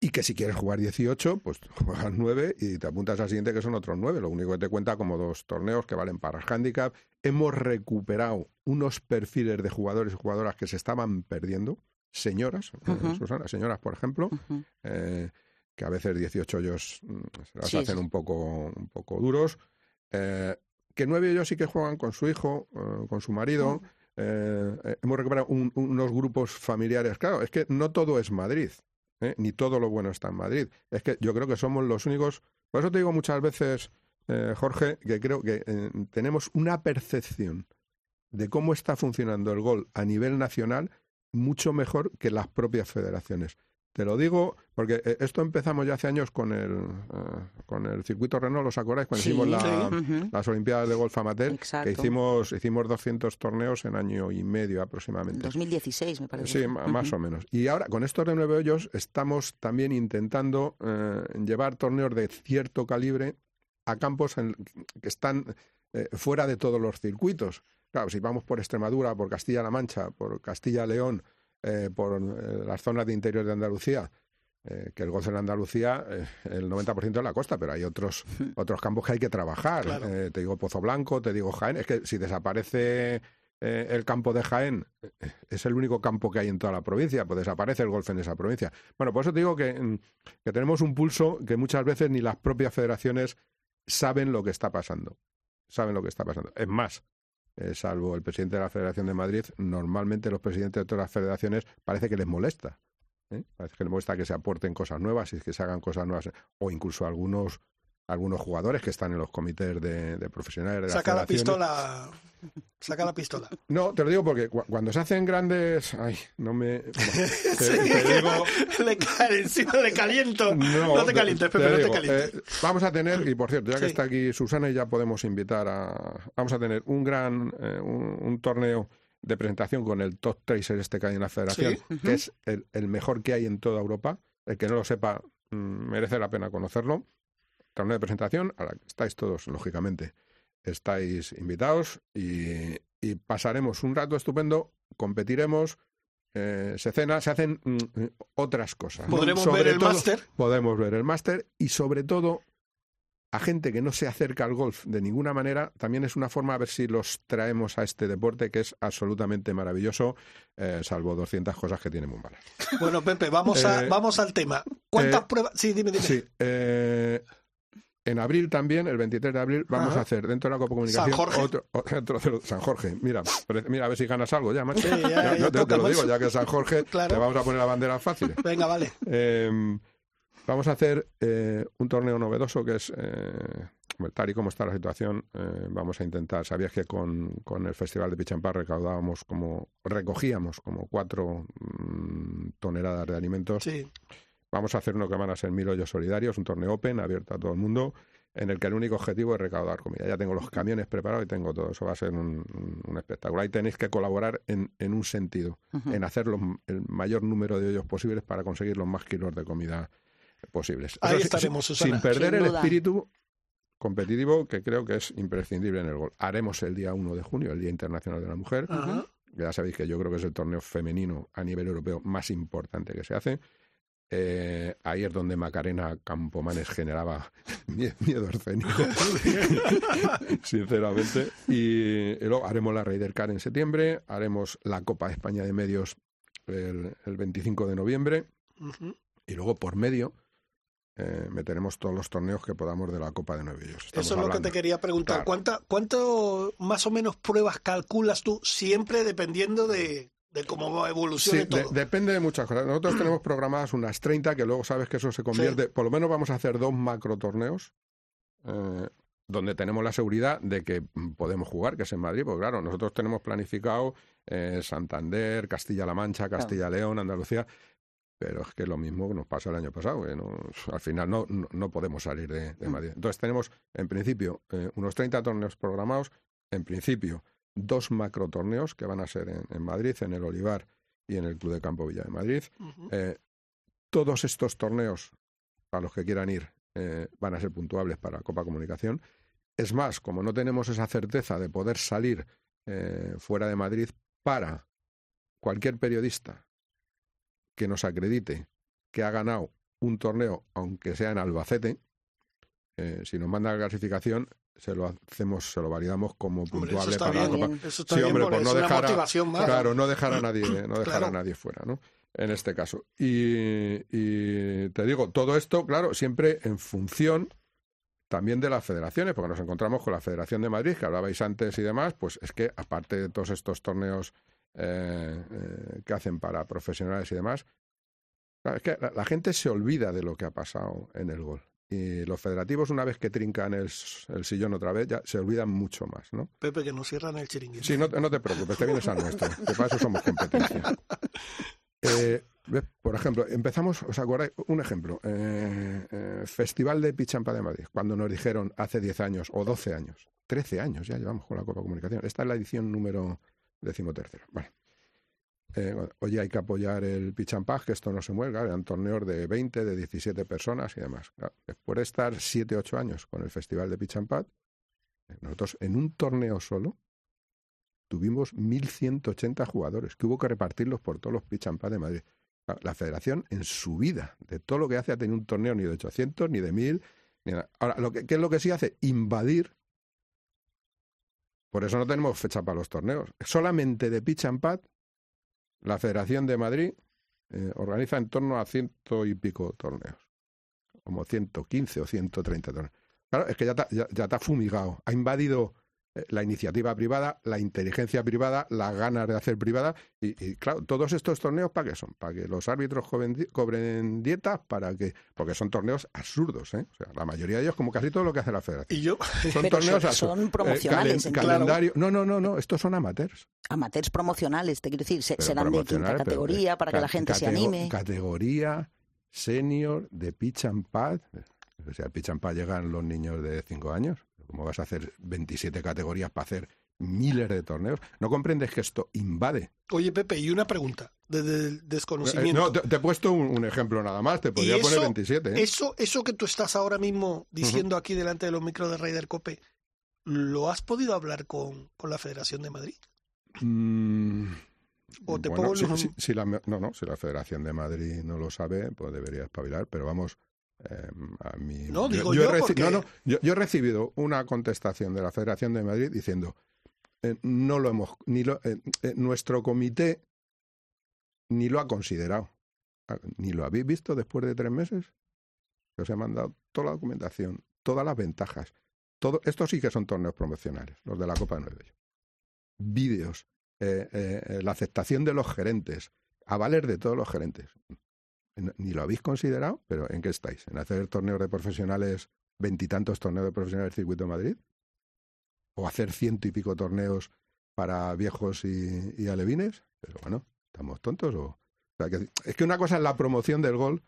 y que si quieres jugar 18, pues juegas 9 y te apuntas al siguiente que son otros 9. Lo único que te cuenta como dos torneos que valen para el handicap. Hemos recuperado unos perfiles de jugadores y jugadoras que se estaban perdiendo. Señoras, eh. Susana, señoras, por ejemplo, eh, que a veces 18 hoyos mm, se las Sí, hacen sí. un poco, un poco duros. Eh, que nueve ellos sí que juegan con su hijo, eh, con su marido. Eh, hemos recuperado un- unos grupos familiares. Claro, es que no todo es Madrid, ¿eh? ni todo lo bueno está en Madrid. Es que yo creo que somos los únicos. Por eso te digo muchas veces, eh, Jorge, que creo que eh, tenemos una percepción de cómo está funcionando el gol a nivel nacional mucho mejor que las propias federaciones. Te lo digo porque eh, esto empezamos ya hace años con el, eh, con el circuito Renault, ¿os acordáis? Cuando Sí, hicimos la- las Olimpiadas de Golf Amateur, Exacto. que hicimos, hicimos 200 torneos en año y medio aproximadamente. 2016, me parece. Sí, más o menos. Y ahora, con estos de nueve hoyos, estamos también intentando eh, llevar torneos de cierto calibre a campos en- que están eh, fuera de todos los circuitos. Claro, si vamos por Extremadura, por Castilla-La Mancha, por Castilla-León, eh, por eh, las zonas de interior de Andalucía, eh, que el golf en Andalucía, eh, el 90% es la costa, pero hay otros, otros campos que hay que trabajar. Claro. Eh, te digo Pozo Blanco, te digo Jaén. Es que si desaparece el campo de Jaén, es el único campo que hay en toda la provincia, pues desaparece el golf en esa provincia. Bueno, por eso te digo que, mm, que tenemos un pulso que muchas veces ni las propias federaciones saben lo que está pasando. Saben lo que está pasando. Es más, eh, salvo el presidente de la Federación de Madrid, normalmente los presidentes de todas las federaciones parece que les molesta. ¿eh? Parece que les molesta que se aporten cosas nuevas y que se hagan cosas nuevas. O incluso algunos algunos jugadores que están en los comités de, de profesionales de Saca la pistola. Saca la pistola. No, te lo digo porque cu- cuando se hacen grandes... Ay, no me... Te, Sí. te digo... Le cae le caliento. No, No, te calientes, Pepe, no te calientes. eh, vamos a tener, y por cierto, ya que Sí. está aquí Susana, y ya podemos invitar a. Vamos a tener un gran. eh, un, un torneo de presentación con el top tracer este que hay en la federación, Sí. que es el, el mejor que hay en toda Europa. El que no lo sepa, mm, merece la pena conocerlo. Torneo de presentación, a la que estáis todos, lógicamente, estáis invitados y, y pasaremos un rato estupendo, competiremos. eh, se cena, se hacen mm, otras cosas. ¿Podremos ver el máster? podemos ver el máster y sobre todo a gente que no se acerca al golf de ninguna manera, también es una forma a ver si los traemos a este deporte que es absolutamente maravilloso, eh, salvo 200 cosas que tiene muy malas. Bueno, Pepe, vamos, a, Eh, vamos al tema. ¿Cuántas eh, pruebas? Sí, dime, dime. Sí, eh, en abril también, el 23 de abril, vamos Ajá. a hacer dentro de la Copa Comunicación San Jorge. otro, otro San Jorge. Mira, mira a ver si ganas algo ya, macho. Sí, ya, ya no, te, lo digo, ya que San Jorge, Claro. te vamos a poner la bandera fácil. Venga, vale. Eh, vamos a hacer eh, un torneo novedoso que es, eh, tal y como está la situación, eh, vamos a intentar, sabías que con, con el Festival de Pichampar recaudábamos como, recogíamos como cuatro mm, toneladas de alimentos, Sí. Vamos a hacer uno que van a ser mil hoyos solidarios, un torneo open, abierto a todo el mundo, en el que el único objetivo es recaudar comida. Ya tengo los camiones preparados y tengo todo. Eso va a ser un, espectáculo. Ahí tenéis que colaborar en, en un sentido, en hacer los- el mayor número de hoyos posibles para conseguir los más kilos de comida posibles. Ahí sí, estaremos, sin- Susana. Sin perder Sin el espíritu competitivo que creo que es imprescindible en el gol. Haremos el día 1 de junio, el Día Internacional de la Mujer. Ajá. Ya sabéis que yo creo que es el torneo femenino a nivel europeo más importante que se hace. Eh, ahí es donde Macarena Campomanes generaba mie- miedo escénico, sinceramente. Y, luego haremos la Raider Car en septiembre, haremos la Copa de España de Medios el, el 25 de noviembre y luego por medio eh, meteremos todos los torneos que podamos de la Copa de Nueve Eso es lo que te quería preguntar. Claro. ¿Cuánta, ¿Cuánto más o menos pruebas calculas tú siempre dependiendo de, de cómo evolucione Sí, de- todo? depende de muchas cosas. Nosotros tenemos programadas unas 30 que luego sabes que eso se convierte. Por lo menos vamos a hacer dos macro torneos eh, donde tenemos la seguridad de que mm, podemos jugar, que es en Madrid. Porque claro, nosotros tenemos planificado eh, Santander, Castilla-La Mancha, Castilla-León, Andalucía. Pero es que lo mismo que nos pasó el año pasado. que no- al final no, no, no podemos salir de, de Madrid. Entonces tenemos, en principio, eh, unos 30 torneos programados. En principio, dos macro torneos que van a ser en, en Madrid, en el Olivar y en el Club de Campo Villa de Madrid. Eh, todos estos torneos, para los que quieran ir, eh, van a ser puntuables para Copa Comunicación. Es más, como no tenemos esa certeza de poder salir eh, fuera de Madrid, para cualquier periodista que nos acredite que ha ganado un torneo, aunque sea en Albacete, eh, si nos manda la clasificación, se lo hacemos, se lo validamos como puntuable para la bien. Copa. bien. Eso está Sí, bien, hombre, porque por no dejar a- más. Claro, no dejar a nadie, no dejar Claro. a nadie fuera, ¿no? En este caso. Y, y te digo, todo esto, claro, siempre en función también de las federaciones, porque nos encontramos con la Federación de Madrid, que hablabais antes y demás, pues es que aparte de todos estos torneos eh, eh, que hacen para profesionales y demás, claro, es que la, la gente se olvida de lo que ha pasado en el gol. Y los federativos, una vez que trincan el, el sillón otra vez, ya se olvidan mucho más, ¿no? Pepe, que nos cierran el chiringuito. Sí, no, no te preocupes, te vienes al nuestro, que para eso somos competencia. Eh, por ejemplo, empezamos, ¿os acordáis? Un ejemplo, eh, eh, Festival de Pichampa de Madrid, cuando nos dijeron hace 10 años o 12 años, 13 años ya llevamos con la Copa Comunicación. Esta es la edición número decimotercera. Vale. Eh, oye, hay que apoyar el Pichampaj, que esto no se mueve, claro, eran torneos de 20, de 17 personas y demás. Claro, después de estar 7, 8 años con el Festival de Pichampad, nosotros en un torneo solo tuvimos 1.180 jugadores, que hubo que repartirlos por todos los pad de Madrid. La federación en su vida, de todo lo que hace, ha tenido un torneo ni de 800, ni de 1.000. Ni nada. Ahora, lo que, ¿qué es lo que sí hace? Invadir. Por eso no tenemos fecha para los torneos. Solamente de pitch and pad, la Federación de Madrid eh, organiza en torno a ciento y pico torneos. Como 115 o 130 torneos. Claro, es que ya ha- ya, ha fumigado. Ha invadido la iniciativa privada, la inteligencia privada, las ganas de hacer privada. Y, y, claro, todos estos torneos, ¿para qué son? Para que los árbitros cobren, di- cobren dietas, para que. Porque son torneos absurdos, ¿eh? O sea, la mayoría de ellos, como casi todo lo que hace la federación. Y yo, Son Pero torneos son- absurdos. son promocionales, calen- entiendo. calendario. No, no, no, no. Estos son amateurs. Amateurs promocionales, te quiero decir, se, Pero serán de quinta pero, categoría para que la gente se anime. Categoría senior de pitch and pad. O sea, el pitch and pad llegan los niños de 5 años. ¿Cómo vas a hacer 27 categorías para hacer miles de torneos? ¿No comprendes que esto invade? oye, Pepe, y una pregunta desde el Eh, desconocimiento. no, te, te he puesto un, un ejemplo nada más. Te podría poner eso- 27. ¿eh? Eso, eso que tú estás ahora mismo diciendo aquí delante de los micros de Raider Cope, ¿lo has podido hablar con, con la Federación de Madrid? Mm, O te bueno, pongo si, los- si- si la, no, no, si la Federación de Madrid no lo sabe, pues debería espabilar, pero vamos, eh, a mí... No, digo yo porque- no, no, yo, he recibido una contestación de la Federación de Madrid diciendo, eh, no lo hemos, ni lo, eh, eh, nuestro comité ni lo ha considerado. Ah, ¿Ni lo habéis visto después de tres meses? Os he mandado toda la documentación, todas las ventajas. Todo, estos sí que son torneos promocionales, los de la Copa de Nueva York. Vídeos, la aceptación de los gerentes, avales de todos los gerentes. Ni lo habéis considerado, pero ¿en qué estáis? ¿En hacer torneos de profesionales, veintitantos torneos de profesionales del Circuito de Madrid? ¿O hacer ciento y pico torneos para viejos y, y alevines? Pero bueno, ¿estamos tontos o...? o sea, que- es que una cosa es la promoción del gol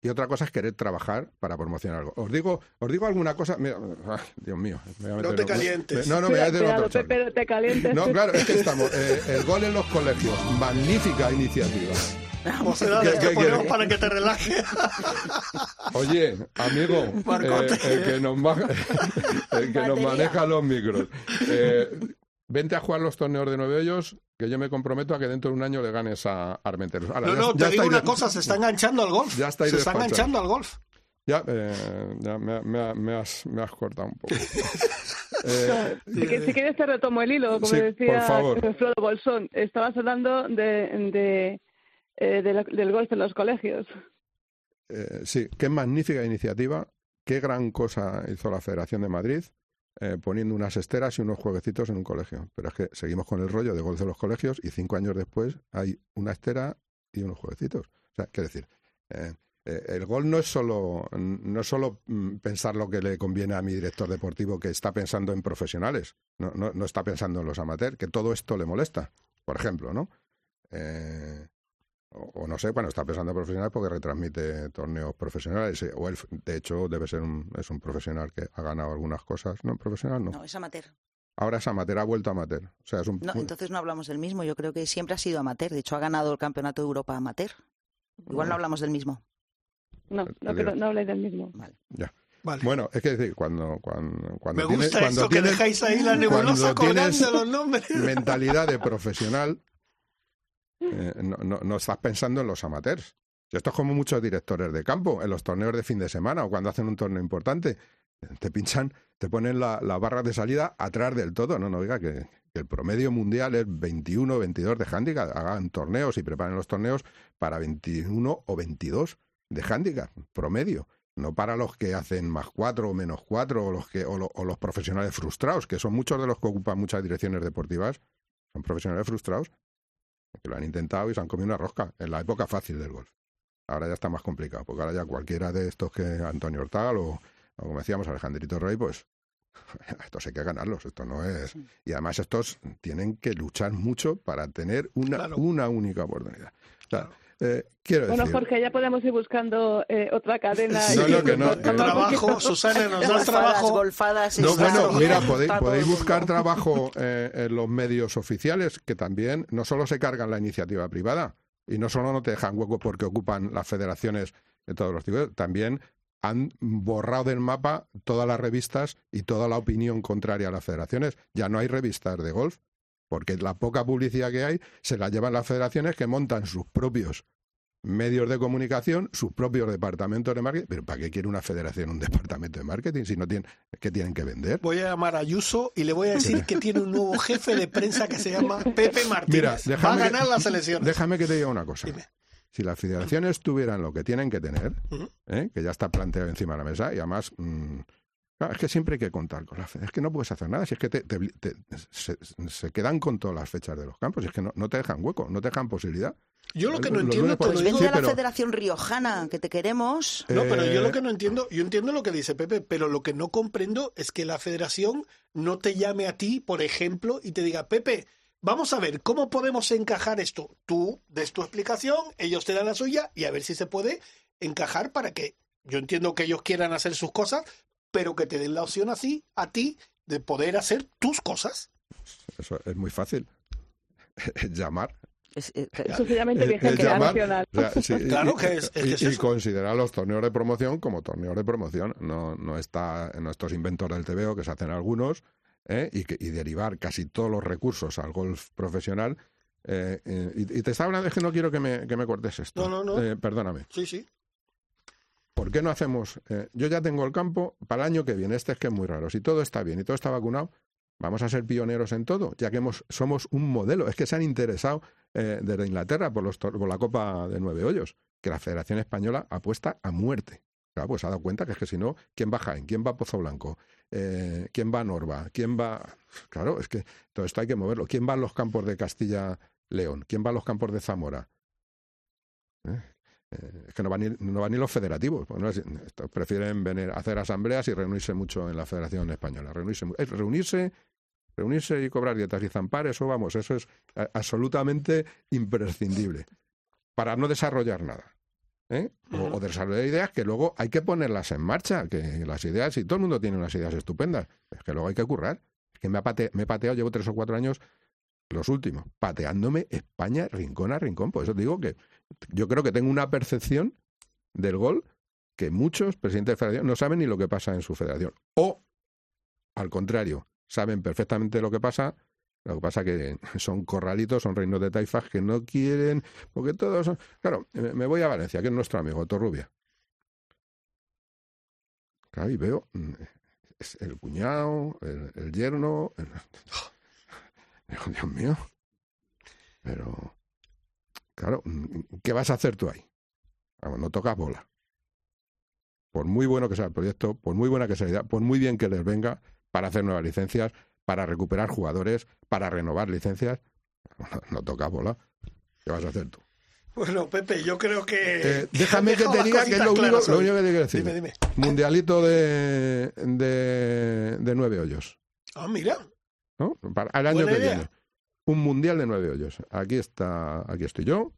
y otra cosa es querer trabajar para promocionar algo. Os digo, os digo alguna cosa. Mira, ay, Dios mío. me voy a No te en- calientes. No, no, me voy a meter en Cuidado, otro charco. Pepe, no te calientes. No, claro, es que estamos. eh, el gol en los colegios. Magnífica iniciativa. Mocedades ¿Qué- que qué ponemos para que te relajes. Oye, amigo, eh, el que nos, ma- el que nos Batería. maneja los micros. eh, vente a jugar los torneos de nueve hoyos, que yo me comprometo a que dentro de un año le ganes a Armenteros. Ahora, No, ya- no, ya te digo una de- cosa, se está enganchando al golf. Ya estáis se está enganchando al golf. Ya, eh, ya me, me- me has, me has cortado un poco. Eh, Si, que- si quieres te retomo el hilo, como Sí, decía por favor. Bolsón. Estabas hablando de, de, eh, de la- del golf en los colegios. Eh, sí, qué magnífica iniciativa, qué gran cosa hizo la Federación de Madrid eh, poniendo unas esteras y unos jueguecitos en un colegio. Pero es que seguimos con el rollo de golf de los colegios y cinco años después hay una estera y unos jueguecitos. O sea, quiero decir, eh, eh, el golf no es solo no es solo mm, pensar lo que le conviene a mi director deportivo que está pensando en profesionales, no, no, no está pensando en los amateurs, que todo esto le molesta, por ejemplo, ¿no? Eh, o, o no sé, bueno, está pensando en profesional porque retransmite torneos profesionales. eh, O él, de hecho, debe ser un, es un profesional que ha ganado algunas cosas. No, profesional no. No, es amateur. Ahora es amateur, ha vuelto amateur. O sea, es un. No, entonces no hablamos del mismo. Yo creo que siempre ha sido amateur. De hecho, ha ganado el Campeonato de Europa amateur. Igual no hablamos del mismo. No, no, pero no habláis del mismo. Ya. Vale. Bueno, es que decir, cuando, cuando, cuando Me tienes- gusta cuando esto que tienes dejáis ahí la nebulosa cuando tienes colgando los nombres. mentalidad de profesional, eh, no, no, no estás pensando en los amateurs. Esto es como muchos directores de campo, en los torneos de fin de semana o cuando hacen un torneo importante. Te pinchan, te ponen la- las barras de salida atrás del todo. No, no, oiga, que, el promedio mundial es 21, 22 de handicap. Hagan torneos y preparen los torneos para 21 o 22 de handicap, promedio. No para los que hacen más cuatro o menos cuatro o los, que, o, o los profesionales frustrados, que son muchos de los que ocupan muchas direcciones deportivas. Son profesionales frustrados que lo han intentado y se han comido una rosca en la época fácil del golf. Ahora ya está más complicado, porque ahora ya cualquiera de estos que Antonio Hortal o, o como decíamos, Alejandrito Rey, pues estos hay que ganarlos, esto no es... Y además estos tienen que luchar mucho para tener una, Claro. una única oportunidad. O sea, eh, quiero Bueno, decir... Jorge, ya podemos ir buscando eh, otra cadena. No, y- no, que no, Trabajo, Susana, nos das Golfadas, trabajo. golfadas. No, está- bueno, mira, podéis, podéis buscar trabajo eh, en los medios oficiales que también no solo se cargan la iniciativa privada y no solo no te dejan hueco porque ocupan las federaciones de todos los tipos, también han borrado del mapa todas las revistas y toda la opinión contraria a las federaciones. Ya no hay revistas de golf, porque la poca publicidad que hay se la llevan las federaciones que montan sus propios medios de comunicación, sus propios departamentos de marketing. Pero ¿para qué quiere una federación un departamento de marketing si no tienen, que tienen que vender? Voy a llamar a Ayuso y le voy a decir que tiene un nuevo jefe de prensa que se llama Pepe Martínez. Mira, Va a ganar que, las elecciones. déjame que te diga una cosa. Dime. Si las federaciones tuvieran lo que tienen que tener. ¿eh? que ya está planteado encima de la mesa, y además, mm, claro, es que siempre hay que contar con las federaciones. Es que no puedes hacer nada, si es que te, te- te- se, se quedan con todas las fechas de los campos, si es que no, no te dejan hueco, no te dejan posibilidad. Yo lo que no entiendo, Pues Sí, a la Federación Riojana, que te queremos. No, pero yo lo Eh, que no entiendo, yo entiendo lo que dice Pepe, pero lo que no comprendo es que la federación no te llame a ti, por ejemplo, y te diga, Pepe, vamos a ver cómo podemos encajar esto. Tú des tu explicación, ellos te dan la suya y a ver si se puede encajar para que yo entiendo que ellos quieran hacer sus cosas, pero que te den la opción así a ti de poder hacer tus cosas. Eso es muy fácil. Llamar. Es- eh, Suficientemente Es- bien es gestionado llamar, nacional. o sea, sí, Claro y- que es- es y, eso. considerar los torneos de promoción como torneos de promoción. No, no está en estos inventos del TVO que se hacen algunos ¿eh? y, que, y derivar casi todos los recursos al golf profesional. eh, eh, y, y te estaba hablando, es que no quiero que me, que me cortes esto. No, no, no. Eh, perdóname. Sí, sí. ¿Por qué no hacemos? eh, yo ya tengo el campo para el año que viene. Este es que es muy raro. Si todo está bien y todo está vacunado, vamos a ser pioneros en todo, ya que hemos, somos un modelo. Es que se han interesado eh, desde Inglaterra por, los, por la Copa de Nueve Hoyos, que la Federación Española apuesta a muerte. Claro, pues ha dado cuenta que es que si no, ¿quién va a Jaén? ¿Quién va a Pozo Blanco? Eh, ¿Quién va a Norba? ¿Quién va...? Claro, es que todo esto hay que moverlo. ¿Quién va a los campos de Castilla-León? ¿Quién va a los campos de Zamora? ¿Eh? Es que no van, ni, no van ni los federativos. es- prefieren venir a hacer asambleas y reunirse mucho en la Federación Española. Reunirse, es reunirse, reunirse y cobrar dietas y zampar, eso vamos, eso es a- absolutamente imprescindible para no desarrollar nada. ¿eh? o, o desarrollar ideas que luego hay que ponerlas en marcha, que las ideas, y todo el mundo tiene unas ideas estupendas, es que luego hay que currar. Es que me, ha pate- me he pateado, llevo tres o cuatro años, los últimos, pateándome España rincón a rincón. Por eso te digo que yo creo que tengo una percepción del gol que muchos presidentes de federación no saben ni lo que pasa en su federación. O, al contrario, saben perfectamente lo que pasa, lo que pasa que son corralitos, son reinos de taifas que no quieren, porque todos son... Claro, me voy a Valencia, que es nuestro amigo, Torrubia. Claro, y veo mm, es el cuñado, el, yerno... Dios mío. Pero, claro, mm, ¿qué vas a hacer tú ahí? Vamos, no tocas bola. Por muy bueno que sea el proyecto, por muy buena que sea la idea, por muy bien que les venga para hacer nuevas licencias, para recuperar jugadores, para renovar licencias, no, no tocas bola. ¿Qué vas a hacer tú? Bueno, Pepe, yo creo que. Eh, déjame que te diga que es lo único, lo único que te quiero decir. Dime, dime. Mundialito de, de, de nueve hoyos. Ah, mira. ¿no? Para el año Buena que idea. viene. Un mundial de nueve hoyos. Aquí está, aquí estoy yo.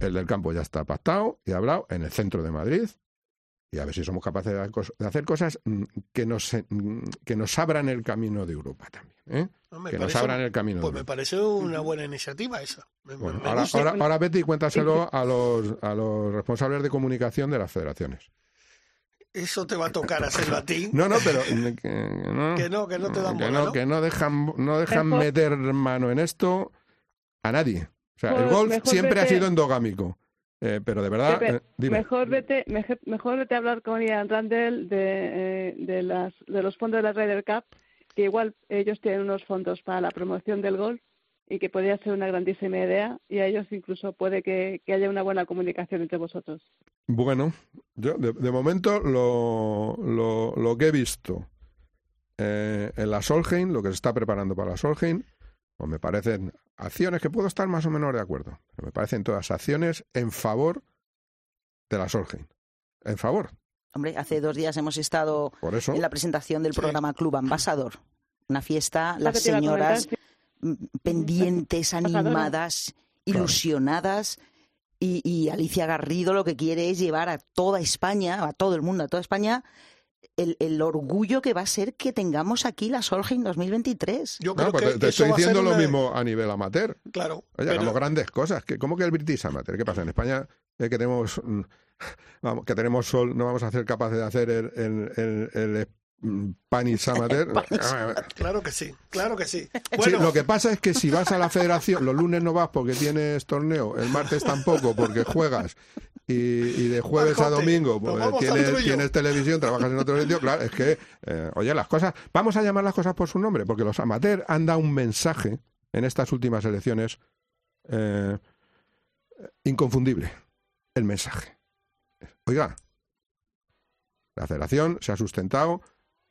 El del campo ya está pactado y hablado en el centro de Madrid. Y a ver si somos capaces de, hacer cosas mm, que nos, eh, mm, que nos abran el camino de Europa también. ¿eh? No, me que nos abran el camino Pues de me Europa. parece una buena iniciativa esa. Me- me- Bueno, me ahora, ahora, ahora vete y cuéntaselo a los, a los responsables de comunicación de las federaciones. Eso te va a tocar hacerlo a ti. No, no, pero que, no, Que no, que no te dan que bola, no, ¿no? que no dejan, no dejan Mejor- meter mano en esto a nadie. O sea, el golf siempre ha sido endogámico. Eh, pero de verdad, Pepe, eh, dime. mejor vete mejor vete a hablar con Ian Randall de, eh, de las de los fondos de la Ryder Cup que igual ellos tienen unos fondos para la promoción del golf y que podría ser una grandísima idea y a ellos incluso puede que, que haya una buena comunicación entre vosotros Bueno, yo de, de momento lo, lo, lo que he visto eh, en la Solheim, lo que se está preparando para la Solheim, pues me parecen acciones que puedo estar más o menos de acuerdo. Pero me parecen todas acciones en favor de la Solheim. En favor. Hombre, hace dos días hemos estado Por eso. en la presentación del Sí. programa Club Ambasador. Una fiesta, Lo las señoras comentar, pendientes, animadas, ilusionadas. Y, y Alicia Garrido lo que quiere es llevar a toda España, a todo el mundo, a toda España, el, el orgullo que va a ser que tengamos aquí la Solheim 2023. Yo No, creo pues que te, te estoy diciendo lo una- mismo a nivel amateur. Claro. Oye, pero- hagamos grandes cosas. ¿Cómo que el British Amateur? ¿Qué pasa? En España eh, que tenemos mm, vamos, que tenemos sol, no vamos a ser capaces de hacer el, el, el, mm, Spanish Amateur. Claro que sí, claro que sí. Lo que pasa es que si vas a la federación, los lunes no vas porque tienes torneo, el martes tampoco porque juegas, y, y de jueves a domingo pues, tienes televisión, trabajas en otro sitio, claro, es que, eh, oye, las cosas, vamos a llamar las cosas por su nombre, porque los amateurs han dado un mensaje en estas últimas elecciones eh, inconfundible, el mensaje. Oiga, la federación se ha sustentado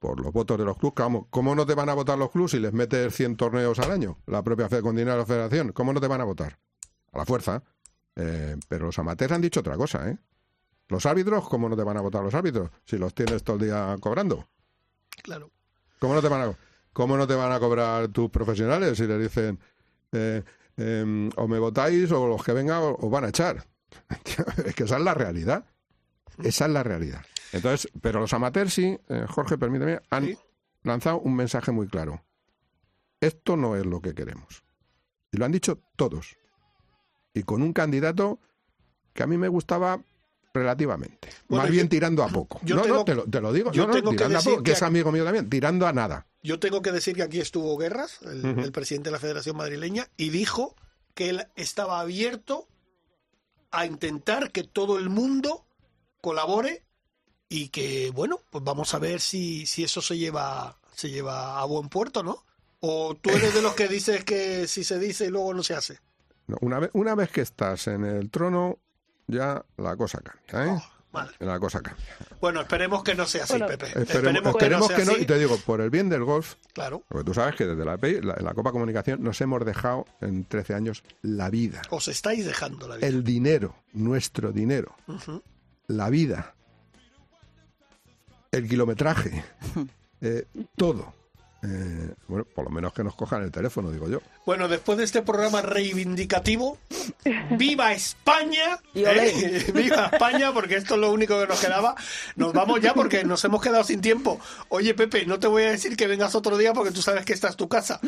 por los votos de los clubes. ¿Cómo, cómo no te van a votar los clubes si les metes 100 torneos al año? La propia fe con dinero de la federación. ¿Cómo no te van a votar? A la fuerza. Eh, pero los amateurs han dicho otra cosa, ¿eh? Los árbitros, ¿cómo no te van a votar los árbitros si los tienes todo el día cobrando? claro. ¿Cómo no te van a, cómo no te van a cobrar tus profesionales si les dicen eh, em, o me votáis o los que vengan os van a echar? es que esa es la realidad. Esa es la realidad. Entonces, pero los amateurs sí, eh, Jorge, permíteme, han Sí. lanzado un mensaje muy claro. Esto no es lo que queremos. Y lo han dicho todos. Y con un candidato que a mí me gustaba relativamente. Bueno, Más yo- bien tirando a poco. yo no, tengo- no, te lo, te lo digo. yo no, no, tengo que decir poco, que que es amigo mío también, tirando a nada. Yo tengo que decir que aquí estuvo Guerras, el, el presidente de la Federación Madrileña, y dijo que él estaba abierto a intentar que todo el mundo colabore y que, bueno, pues vamos a ver si, si eso se lleva, se lleva a buen puerto, ¿no? O tú eres de los que dices que si se dice y luego no se hace. No, una, vez, una vez que estás en el trono, ya la cosa cambia, ¿eh? Oh, vale. La cosa cambia. Bueno, esperemos que no sea así, Bueno, Pepe. Esperemos, esperemos sea que no, así. y te digo, por el bien del golf, Claro. porque tú sabes que desde la, la, la Copa Comunicación nos hemos dejado en 13 años la vida, Os estáis dejando la vida. el dinero, nuestro dinero, la vida, el kilometraje, eh, todo. eh, bueno, por lo menos que nos cojan el teléfono, digo yo. Bueno, después de este programa reivindicativo, ¡viva España! ¿Eh? ¡Viva España! Porque esto es lo único que nos quedaba. Nos vamos ya porque nos hemos quedado sin tiempo. Oye, Pepe, no te voy a decir que vengas otro día porque tú sabes que esta es tu casa.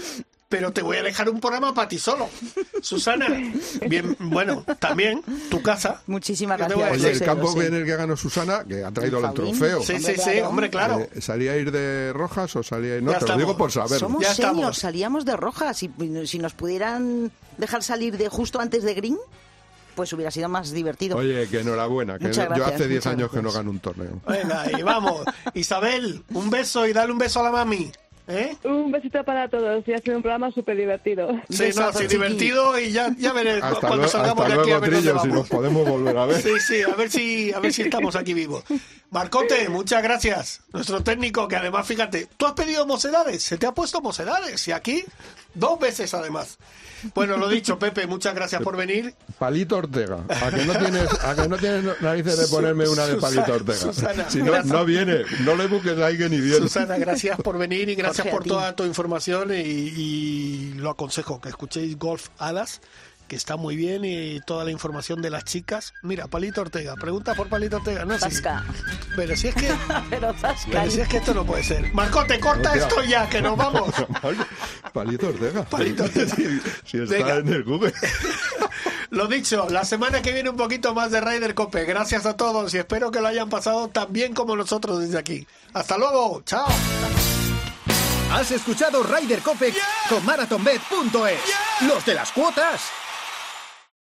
Pero te voy a dejar un programa para ti solo. Susana, bien, bueno, también tu casa. Muchísimas ¿Qué te voy a gracias. Oye, el Lo campo lo sé. en el que ganó Susana, que ha traído el Jaurín. trofeo. Sí, sí, sí, hombre, claro. Eh, ¿Salía a ir de rojas o salía a ir.? No, Ya te lo estamos. digo por saberlo. Somos Ya seniors, estamos. salíamos de roja. Si, si nos pudieran dejar salir de justo antes de green, pues hubiera sido más divertido. Oye, que enhorabuena. Que Muchas no- yo gracias, hace 10 muchas años que no gracias. gano un torneo. Venga, y vamos. Isabel, un beso y dale un beso a la mami. ¿Eh? Un besito para todos y ha sido un programa súper divertido. Sí, no, sí, divertido y ya, ya veré Hasta, cuando salgamos hasta de aquí a ver Trillo, si nos podemos volver a ver. Sí, sí, a ver si, a ver si estamos aquí vivos. Marcote, muchas gracias. Nuestro técnico, que además, fíjate, tú has pedido mocedades, se te ha puesto mocedades, y aquí dos veces además. Bueno, lo dicho, Pepe, muchas gracias por venir. Palito Ortega. A que no tienes, a que no tienes narices de ponerme una de Palito Susana, Ortega. Susana, si no, gracias. no viene. No le busques ahí que ni viene. Susana, gracias por venir y gracias Jorge, a por toda tu información y, y lo aconsejo, que escuchéis Golf Alas, que está muy bien y toda la información de las chicas. Mira, Palito Ortega, pregunta por Palito Ortega, no sé. Zasca. Pero si es que... Pero. Pero si es que esto no puede ser. Marcote, corta Hostia. esto ya, que nos vamos. Palito Ortega. Palito Ortega. Si, si está Venga. en el Google. Lo dicho, la semana que viene un poquito más de Ryder Cope. Gracias a todos y espero que lo hayan pasado tan bien como nosotros desde aquí. Hasta luego, chao. Has escuchado Ryder Cope con MarathonBet.es. Los de las cuotas.